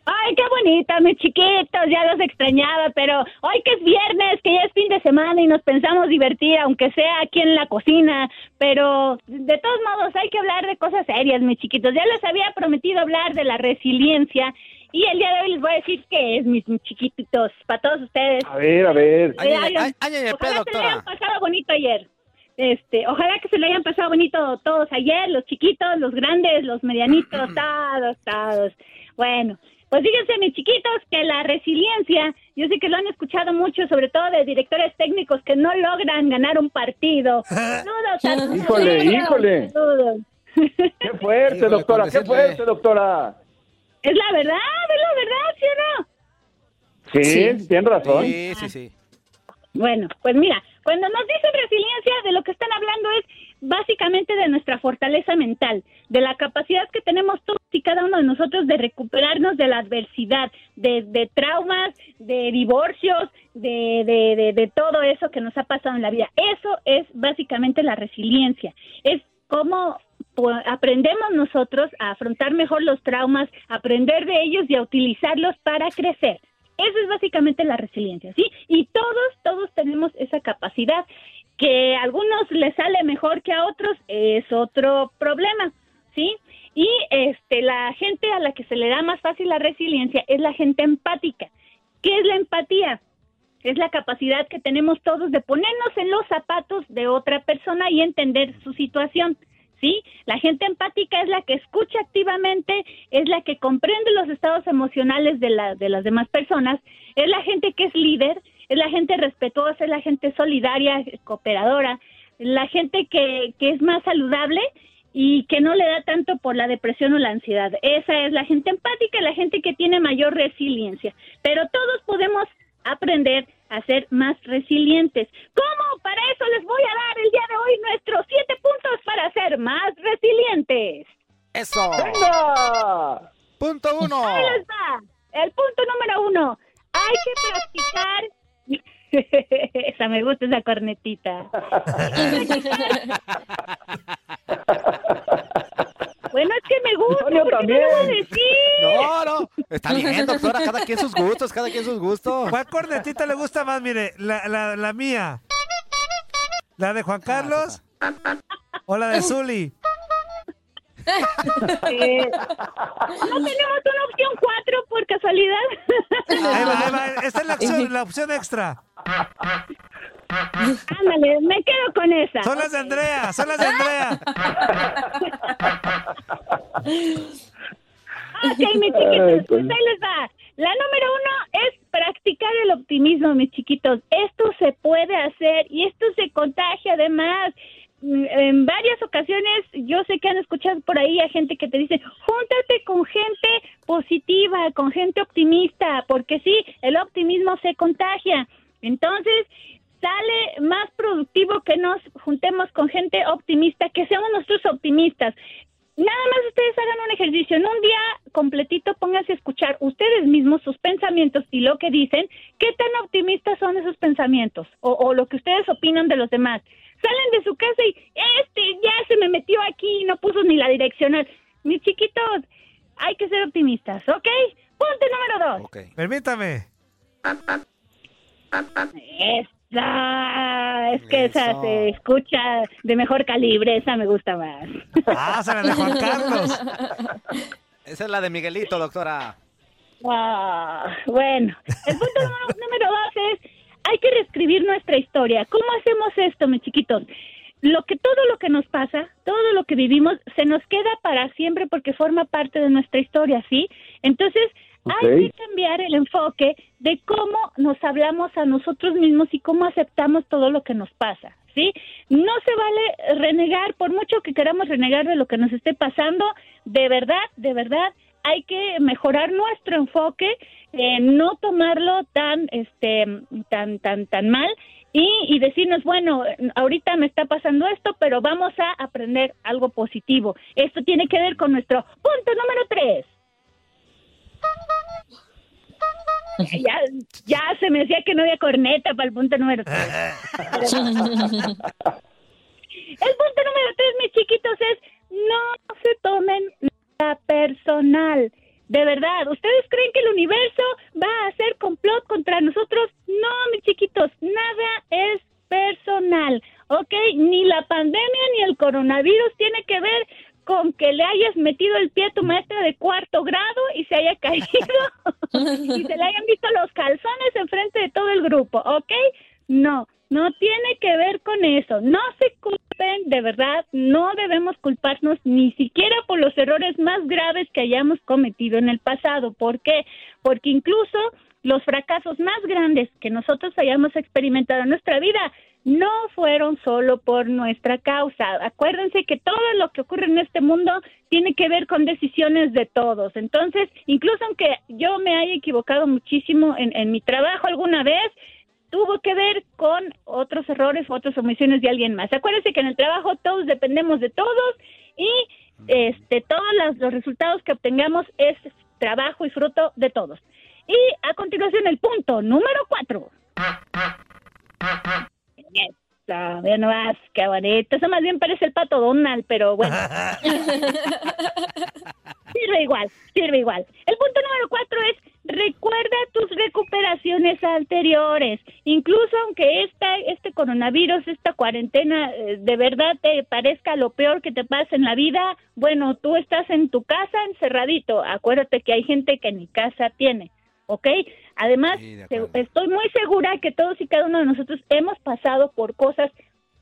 Ay, qué bonito, mis chiquitos, ya los extrañaba, pero hoy que es viernes, que ya es fin de semana y nos pensamos divertir, aunque sea aquí en la cocina, pero de todos modos hay que hablar de cosas serias, mis chiquitos. Ya les había prometido hablar de la resiliencia y el día de hoy les voy a decir qué es, mis chiquititos, para todos ustedes.
A ver, a ver.
Ay, ay,
Ay,
ay, ay, ay,
Ojalá se le
doctora.
hayan pasado bonito ayer. Este, ojalá que se le hayan pasado bonito todos ayer, los chiquitos, los grandes, los medianitos, todos, todos. Bueno, pues fíjense mis chiquitos que la resiliencia, yo sé que lo han escuchado mucho, sobre todo de directores técnicos que no logran ganar un partido. Saludos, saludos,
Híjole,
saludos,
híjole.
saludos.
Qué fuerte, doctora, qué fuerte, doctora.
Es la verdad, es la verdad, ¿sí o no?
Sí, tiene razón.
Sí, sí, sí.
Bueno, pues mira, cuando nos dicen resiliencia, de lo que están hablando es básicamente de nuestra fortaleza mental, de la capacidad que tenemos todos y cada uno de nosotros de recuperarnos de la adversidad, de, de traumas, de divorcios, de, de, de, de todo eso que nos ha pasado en la vida. Eso es básicamente la resiliencia. Es cómo aprendemos nosotros a afrontar mejor los traumas, aprender de ellos y a utilizarlos para crecer. Eso es básicamente la resiliencia, ¿sí? Y todos, todos tenemos esa capacidad. Que a algunos les sale mejor que a otros es otro problema, ¿sí? Y este, la gente a la que se le da más fácil la resiliencia es la gente empática. ¿Qué es la empatía? Es la capacidad que tenemos todos de ponernos en los zapatos de otra persona y entender su situación. ¿Sí? La gente empática es la que escucha activamente, es la que comprende los estados emocionales de, la, de las demás personas, es la gente que es líder, es la gente respetuosa, es la gente solidaria, cooperadora, la gente que, que es más saludable y que no le da tanto por la depresión o la ansiedad. Esa es la gente empática, la gente que tiene mayor resiliencia. Pero todos podemos aprender a ser más resilientes. ¿Cómo? Para eso les voy a dar el día de hoy nuestros siete puntos para ser más resilientes.
Eso.
¡Venga!
Punto uno.
Ahí les va. El punto número uno. Hay que practicar. esa me gusta esa cornetita. bueno, es que me gusta.
Antonio
¿por qué
también.
no lo voy a decir?
No, no. Está bien, doctora. Cada quien sus gustos, cada quien sus gustos.
¿Cuál cornetita le gusta más? Mire, la, la, la mía. ¿La de Juan Carlos? ¿O la de Zuli?
Eh, ¿No tenemos una opción 4 por casualidad?
Ahí va, ahí va. Esta es la opción, la opción extra.
Ándale, me quedo con esa.
Son las de Andrea, son las de Andrea.
Ok, mis chiquitos, pues ahí les va. La número uno es practicar el optimismo, mis chiquitos. Esto se puede hacer y esto se contagia además. Mm, En varias ocasiones yo sé que han escuchado por ahí a gente que te dice, júntate con gente positiva, con gente optimista, porque sí, el optimismo se contagia. Entonces, sale más productivo que nos juntemos con gente optimista, que seamos nosotros optimistas. Nada más ustedes hagan un ejercicio. En un día completito pónganse a escuchar ustedes mismos sus pensamientos y lo que dicen. ¿Qué tan optimistas son esos pensamientos? O, o lo que ustedes opinan de los demás. Salen de su casa y este ya se me metió aquí y no puso ni la direccional. Mis chiquitos, hay que ser optimistas, ¿ok? Punto número dos.
Permítame.
Esa, es que esa se escucha de mejor calibre, esa me gusta más.
Ah, se la de Juan Carlos.
Esa es la de Miguelito, doctora.
Ah, bueno, el punto número, número dos es, hay que reescribir nuestra historia. ¿Cómo hacemos esto, mis chiquitos? Lo que todo lo que nos pasa, todo lo que vivimos, se nos queda para siempre porque forma parte de nuestra historia, ¿sí? Entonces, hay que cambiar el enfoque de cómo nos hablamos a nosotros mismos y cómo aceptamos todo lo que nos pasa, ¿sí? No se vale renegar, por mucho que queramos renegar de lo que nos esté pasando, de verdad, de verdad, hay que mejorar nuestro enfoque, eh, no tomarlo tan, este, tan, tan, tan mal y, y decirnos, bueno, ahorita me está pasando esto, pero vamos a aprender algo positivo. Esto tiene que ver con nuestro punto número tres. Ya, ya se me decía que no había corneta para el punto número tres. Pero- el punto número tres, mis chiquitos, es no se tomen nada personal. De verdad, ¿ustedes creen que el universo va a hacer complot contra nosotros? No, mis chiquitos, nada es personal, ¿ok? Ni la pandemia ni el coronavirus tiene que ver con que le hayas metido el pie a tu maestra de cuarto grado y se haya caído y se le hayan visto los calzones enfrente de todo el grupo, ¿ok? No, no tiene que ver con eso. No se culpen, de verdad, no debemos culparnos ni siquiera por los errores más graves que hayamos cometido en el pasado. ¿Por qué? Porque incluso los fracasos más grandes que nosotros hayamos experimentado en nuestra vida no fueron solo por nuestra causa. Acuérdense que todo lo que ocurre en este mundo tiene que ver con decisiones de todos. Entonces, incluso aunque yo me haya equivocado muchísimo en, en mi trabajo alguna vez, tuvo que ver con otros errores, otras omisiones de alguien más. Acuérdense que en el trabajo todos dependemos de todos y este todos los, resultados que obtengamos es trabajo y fruto de todos. Y a continuación el punto número cuatro. Eso, vean nomás, qué bonito. Eso más bien parece el pato Donald, pero bueno. sirve igual, sirve igual. El punto número cuatro es recuerda tus recuperaciones anteriores. Incluso aunque esta, este coronavirus, esta cuarentena, eh, de verdad te parezca lo peor que te pasa en la vida, bueno, tú estás en tu casa encerradito. Acuérdate que hay gente que ni casa tiene. ¿Ok? Además, estoy muy segura que todos y cada uno de nosotros hemos pasado por cosas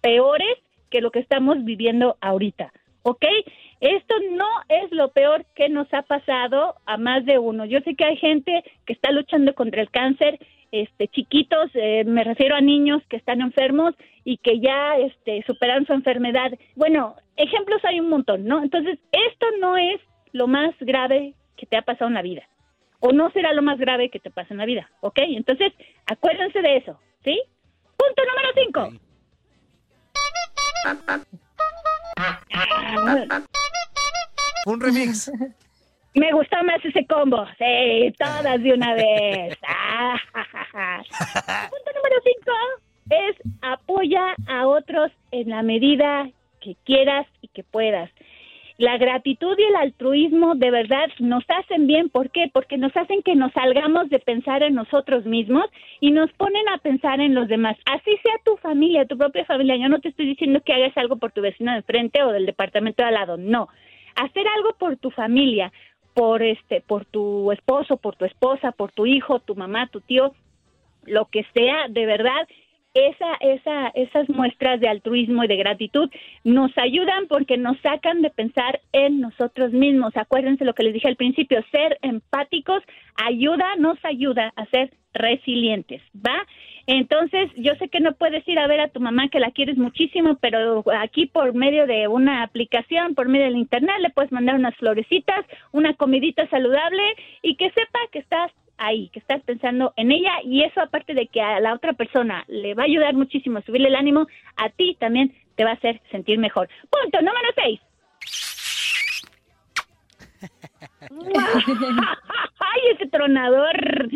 peores que lo que estamos viviendo ahorita, ¿ok? Esto no es lo peor que nos ha pasado a más de uno. Yo sé que hay gente que está luchando contra el cáncer, este, chiquitos, eh, me refiero a niños que están enfermos y que ya este, superan su enfermedad. Bueno, ejemplos hay un montón, ¿no? Entonces, esto no es lo más grave que te ha pasado en la vida o no será lo más grave que te pase en la vida, ¿ok? Entonces, acuérdense de eso, ¿sí? Punto número cinco.
Un remix.
Me gustó más ese combo. Sí, todas de una vez. Ah, ja, ja, ja. Punto número cinco es apoya a otros en la medida que quieras y que puedas. La gratitud y el altruismo de verdad nos hacen bien. ¿Por qué? Porque nos hacen que nos salgamos de pensar en nosotros mismos y nos ponen a pensar en los demás. Así sea tu familia, tu propia familia. Yo no te estoy diciendo que hagas algo por tu vecino de enfrente o del departamento de al lado. No. Hacer algo por tu familia, por este, por tu esposo, por tu esposa, por tu hijo, tu mamá, tu tío, lo que sea, de verdad, esa, esa, esas muestras de altruismo y de gratitud nos ayudan porque nos sacan de pensar en nosotros mismos. Acuérdense lo que les dije al principio, ser empáticos ayuda, nos ayuda a ser resilientes, ¿va? Entonces, yo sé que no puedes ir a ver a tu mamá que la quieres muchísimo, pero aquí por medio de una aplicación, por medio del internet, le puedes mandar unas florecitas, una comidita saludable y que sepa que estás ahí, que estás pensando en ella y eso aparte de que a la otra persona le va a ayudar muchísimo a subirle el ánimo, a ti también te va a hacer sentir mejor. Punto número seis. ¡Ay, ese tronador!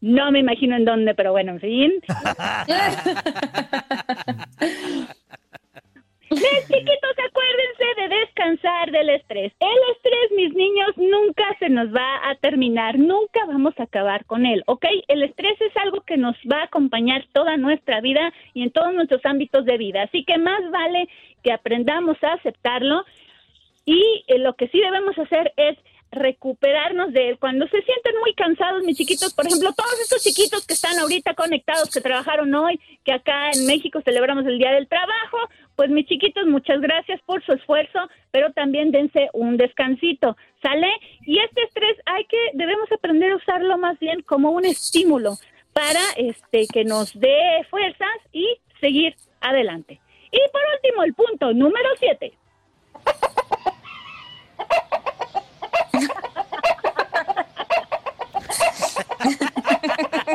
No me imagino en dónde, pero bueno, en fin. Mis chiquitos, acuérdense de descansar del estrés. El estrés, mis niños, nunca se nos va a terminar, nunca vamos a acabar con él, ¿ok? El estrés es algo que nos va a acompañar toda nuestra vida y en todos nuestros ámbitos de vida, así que más vale que aprendamos a aceptarlo y eh, lo que sí debemos hacer es recuperarnos de él. Cuando se sienten muy cansados, mis chiquitos, por ejemplo, todos estos chiquitos que están ahorita conectados, que trabajaron hoy, que acá en México celebramos el Día del Trabajo, pues mis chiquitos, muchas gracias por su esfuerzo, pero también dense un descansito, ¿sale? Y este estrés hay que, debemos aprender a usarlo más bien como un estímulo para este que nos dé fuerzas y seguir adelante. Y por último, el punto número siete.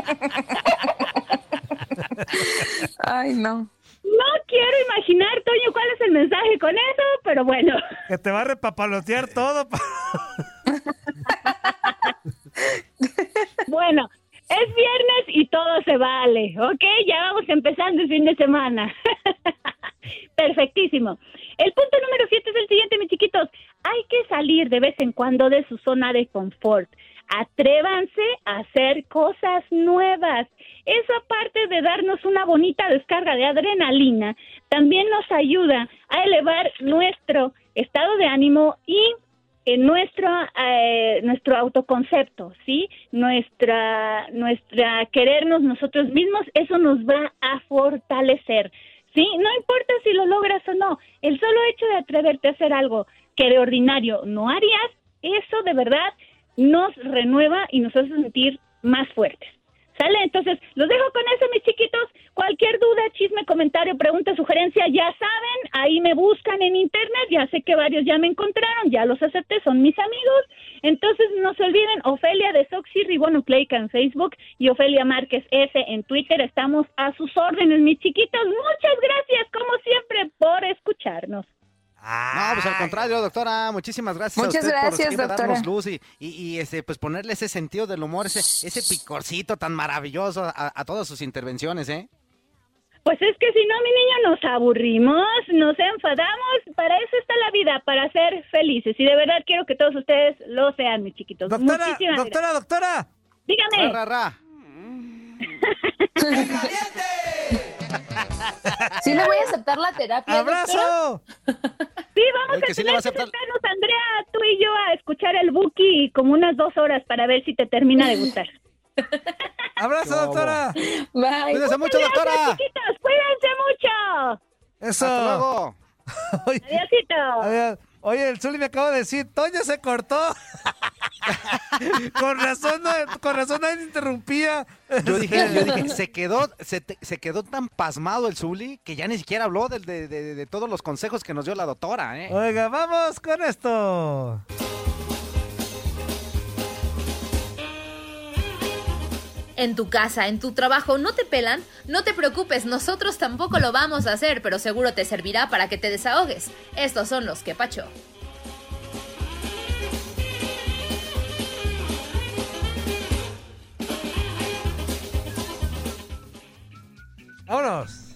Ay, no.
No quiero imaginar, Toño, cuál es el mensaje con eso, pero bueno.
Que te va a repapalotear todo. pa-
Bueno, es viernes y todo se vale, ¿ok? Ya vamos empezando el fin de semana. Perfectísimo. El punto número siete es el siguiente, mis chiquitos. Hay que salir de vez en cuando de su zona de confort. Atrévanse a hacer cosas nuevas. Eso aparte de darnos una bonita descarga de adrenalina, también nos ayuda a elevar nuestro estado de ánimo y en nuestro eh, nuestro autoconcepto, ¿sí? Nuestra nuestra querernos nosotros mismos, eso nos va a fortalecer. ¿Sí? No importa si lo logras o no, el solo hecho de atreverte a hacer algo que de ordinario no harías, eso de verdad nos renueva y nos hace sentir más fuertes. ¿Sale? Entonces, los dejo con eso, mis chiquitos. Cualquier duda, chisme, comentario, pregunta, sugerencia, ya saben, ahí me buscan en internet. Ya sé que varios ya me encontraron, ya los acepté, son mis amigos. Entonces, no se olviden, Ofelia de Soxy Ribonucleica en Facebook y Ofelia Márquez S en Twitter. Estamos a sus órdenes, mis chiquitos. Muchas gracias, como siempre, por escucharnos.
No, pues al contrario, doctora, muchísimas gracias
Muchas
a usted
gracias,
por
doctora.
darnos luz y, y, y, este, pues ponerle ese sentido del humor, ese, ese picorcito tan maravilloso a, a todas sus intervenciones, ¿eh?
Pues es que si no, mi niño, nos aburrimos, nos enfadamos. Para eso está la vida, para ser felices. Y de verdad quiero que todos ustedes lo sean, mis chiquitos.
Doctora,
Muchísimas
doctora,
gracias.
doctora.
Dígame.
Ra, ra, ra.
Sí le voy a aceptar la terapia.
¡Abrazo!
Sí, vamos
Oye,
a
sí
tener que
aceptar-
sentarnos, Andrea, tú y yo, a escuchar el Buki como unas dos horas para ver si te termina de gustar.
¡Abrazo, doctora!
Bye.
Cuídese mucho,
Muchas
doctora.
gracias, chiquitos, cuídense mucho.
Eso.
Hasta luego.
Oye,
Adiósito.
adiós. Oye, el Zuli me acaba de decir, Toño se cortó. con razón, no- con razón nadie interrumpía.
Yo dije, yo dije, se quedó, se, te- se quedó tan pasmado el Zuli que ya ni siquiera habló del- de, de- de todos los consejos que nos dio la doctora, ¿eh?
Oiga, vamos con esto.
En tu casa, en tu trabajo, ¿no te pelan? No te preocupes, nosotros tampoco lo vamos a hacer, pero seguro te servirá para que te desahogues. Estos son los que pacho.
Vámonos.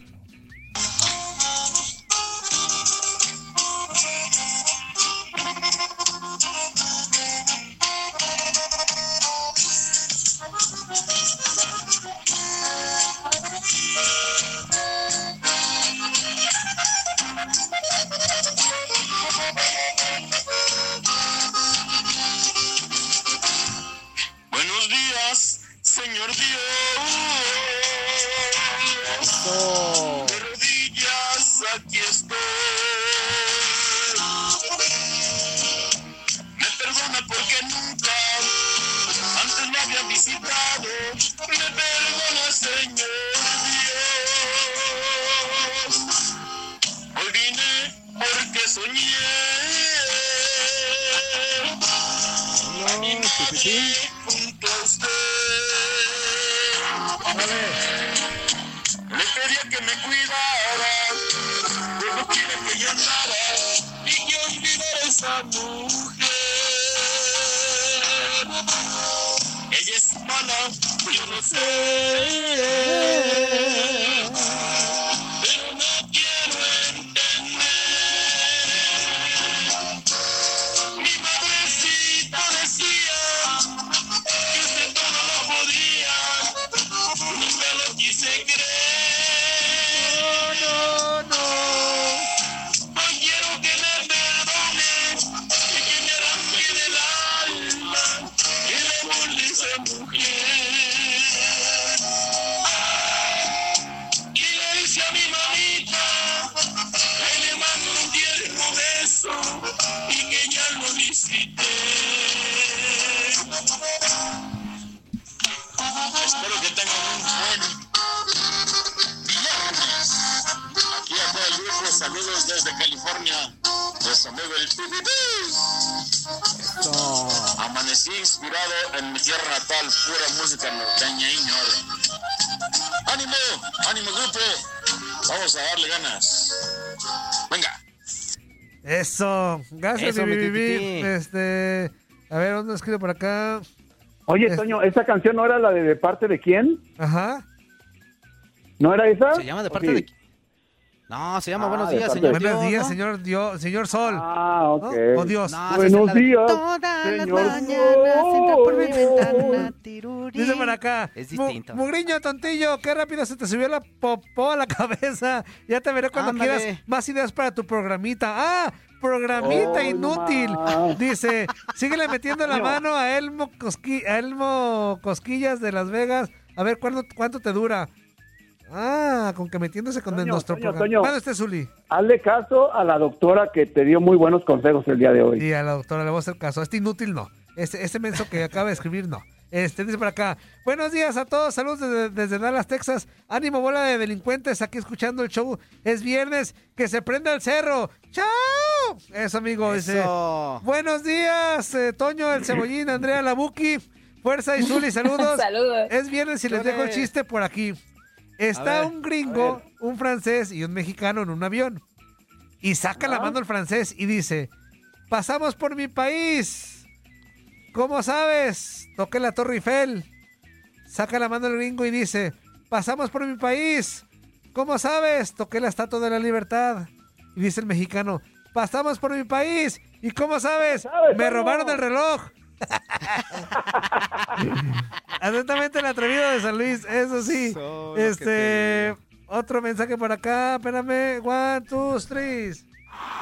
Caminaré junto a usted. Le pedía que me cuidara, pero quiere que yo andara y que olvidara a esa mujer. Ella es mala, yo lo sé,
Eso. Gracias,
Eso,
mi
tititi.
Este. A ver, ¿dónde escribe por acá?
Oye,
Es-
Toño, ¿esa canción no era la de de parte de quién?
Ajá.
¿No era esa?
Se llama de
¿O
parte
sí?
de... No, se llama
Ah,
Buenos días, señor
Buenos
Dios,
días,
¿no?
señor Dios, señor Sol.
Ah, ok.
¿No? O Dios.
No,
Buenos
la
días,
Todas las mañanas entra por mi ventana.
Dice por acá.
Es
"Mu-
distinto.
Mugriño, tontillo, qué rápido se te subió la popó a la cabeza. Ya te veré cuando
Ándale.
quieras más ideas para tu programita. ¡Ah! Programita
Oh,
inútil. Dice, síguele metiendo la mano a Elmo, Cosqui- a Elmo Cosquillas de Las Vegas. A ver cuándo, cuánto te dura. Ah, con que metiéndose con
Toño,
nuestro
Toño,
programa.
Toño.
¿Cuándo esté Zuli?
Hazle caso a la doctora que te dio muy buenos consejos el día de hoy.
Y a la doctora le voy a hacer caso. Este inútil no. Este, este menso que acaba de escribir no. Este dice por acá. Buenos días a todos. Saludos desde, desde Dallas, Texas. Ánimo, bola de delincuentes. Aquí escuchando el show. Es viernes. Que se prenda el cerro. ¡Chao! Eso, amigo. Dice.
Eso.
Buenos días, eh, Toño, el cebollín, Andrea Labuki. Fuerza y Zuli, saludos.
Saludos.
Es viernes y les dejo el chiste por aquí. Está
ver,
un gringo, un francés y un mexicano en un avión. Y saca la mano el francés y dice, pasamos por mi país. ¿Cómo sabes? Toqué la Torre Eiffel. Saca la mano el gringo y dice, pasamos por mi país. ¿Cómo sabes? Toqué la Estatua de la Libertad. Y dice el mexicano, pasamos por mi país. ¿Y cómo sabes? Me robaron el reloj. Atentamente el atrevido de San Luis, eso sí.
Eso, lo que te
este, otro mensaje por acá, espérame. One, two, three.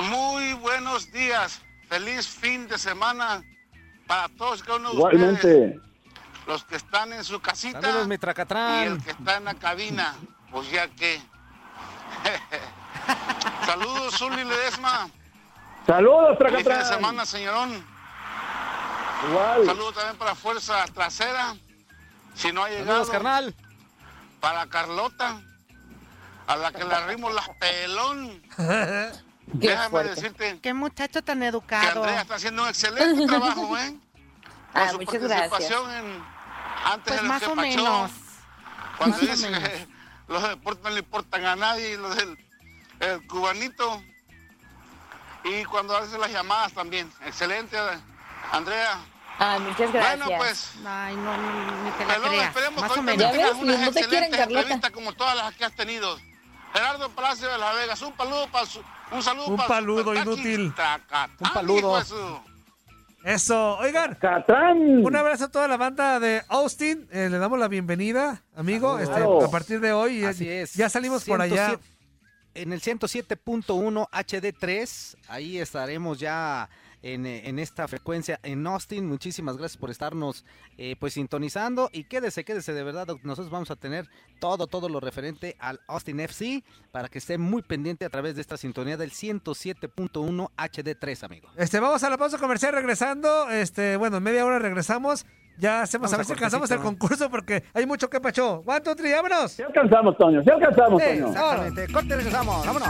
Muy buenos días. Feliz fin de semana para todos cada uno de ustedes.
Igualmente.
Los que están en su casita
Saludos, mi
y
tracatrán.
el que está en la cabina. Pues ya que. Saludos, Zuli Ledesma.
Saludos,
Feliz fin de
Tracatrán.
semana, señorón.
Igual.
Saludos también para Fuerza Trasera. Si no ha llegado.
Saludos, carnal.
Para Carlota. A la que le arrimos las pelón.
Qué
Déjame
fuerte.
decirte
Qué muchacho tan
que
educado.
Andrea está haciendo un excelente trabajo, ¿eh? Con
Ah,
su
muchas gracias.
participación en antes
Pues
del
más o menos.
Cuando
Más o
dice
menos.
que los deportes no le importan a nadie, los del el cubanito. Y cuando hace las llamadas también. Excelente, Andrea.
Ah, muchas gracias.
Bueno, pues,
Ay, no, ni, ni te la
Pelón,
creas.
esperemos
Más
que hoy
menos.
también
Ya
tengas unas
no te quieren,
excelentes entrevistas como todas las que has tenido. Gerardo Palacio de Las Vegas, un saludo para su, un saludo
Un
para
paludo inútil.
Un paludo.
Eso, oigan.
Catrán.
Un abrazo a toda la banda de Austin. Eh, le damos la bienvenida, amigo. Este,
Claro.
a partir de hoy, eh,
Así es.
ya salimos por allá.
107 En el 107.1 HD3, ahí estaremos ya en, en esta frecuencia en Austin. Muchísimas gracias por estarnos eh, pues sintonizando y quédese, quédese de verdad. Nosotros vamos a tener todo, todo lo referente al Austin FC para que esté muy pendiente a través de esta sintonía del 107.1 HD3, amigo.
Este, vamos a la pausa comercial regresando. Este, bueno, en media hora regresamos. Ya hacemos,
Vamos
a
a
ver si alcanzamos el concurso porque hay mucho que pacho. One, two, three, vámonos.
Si alcanzamos, Toño. Si alcanzamos,
Sí,
Toño.
Exactamente. Corte, regresamos. Vámonos.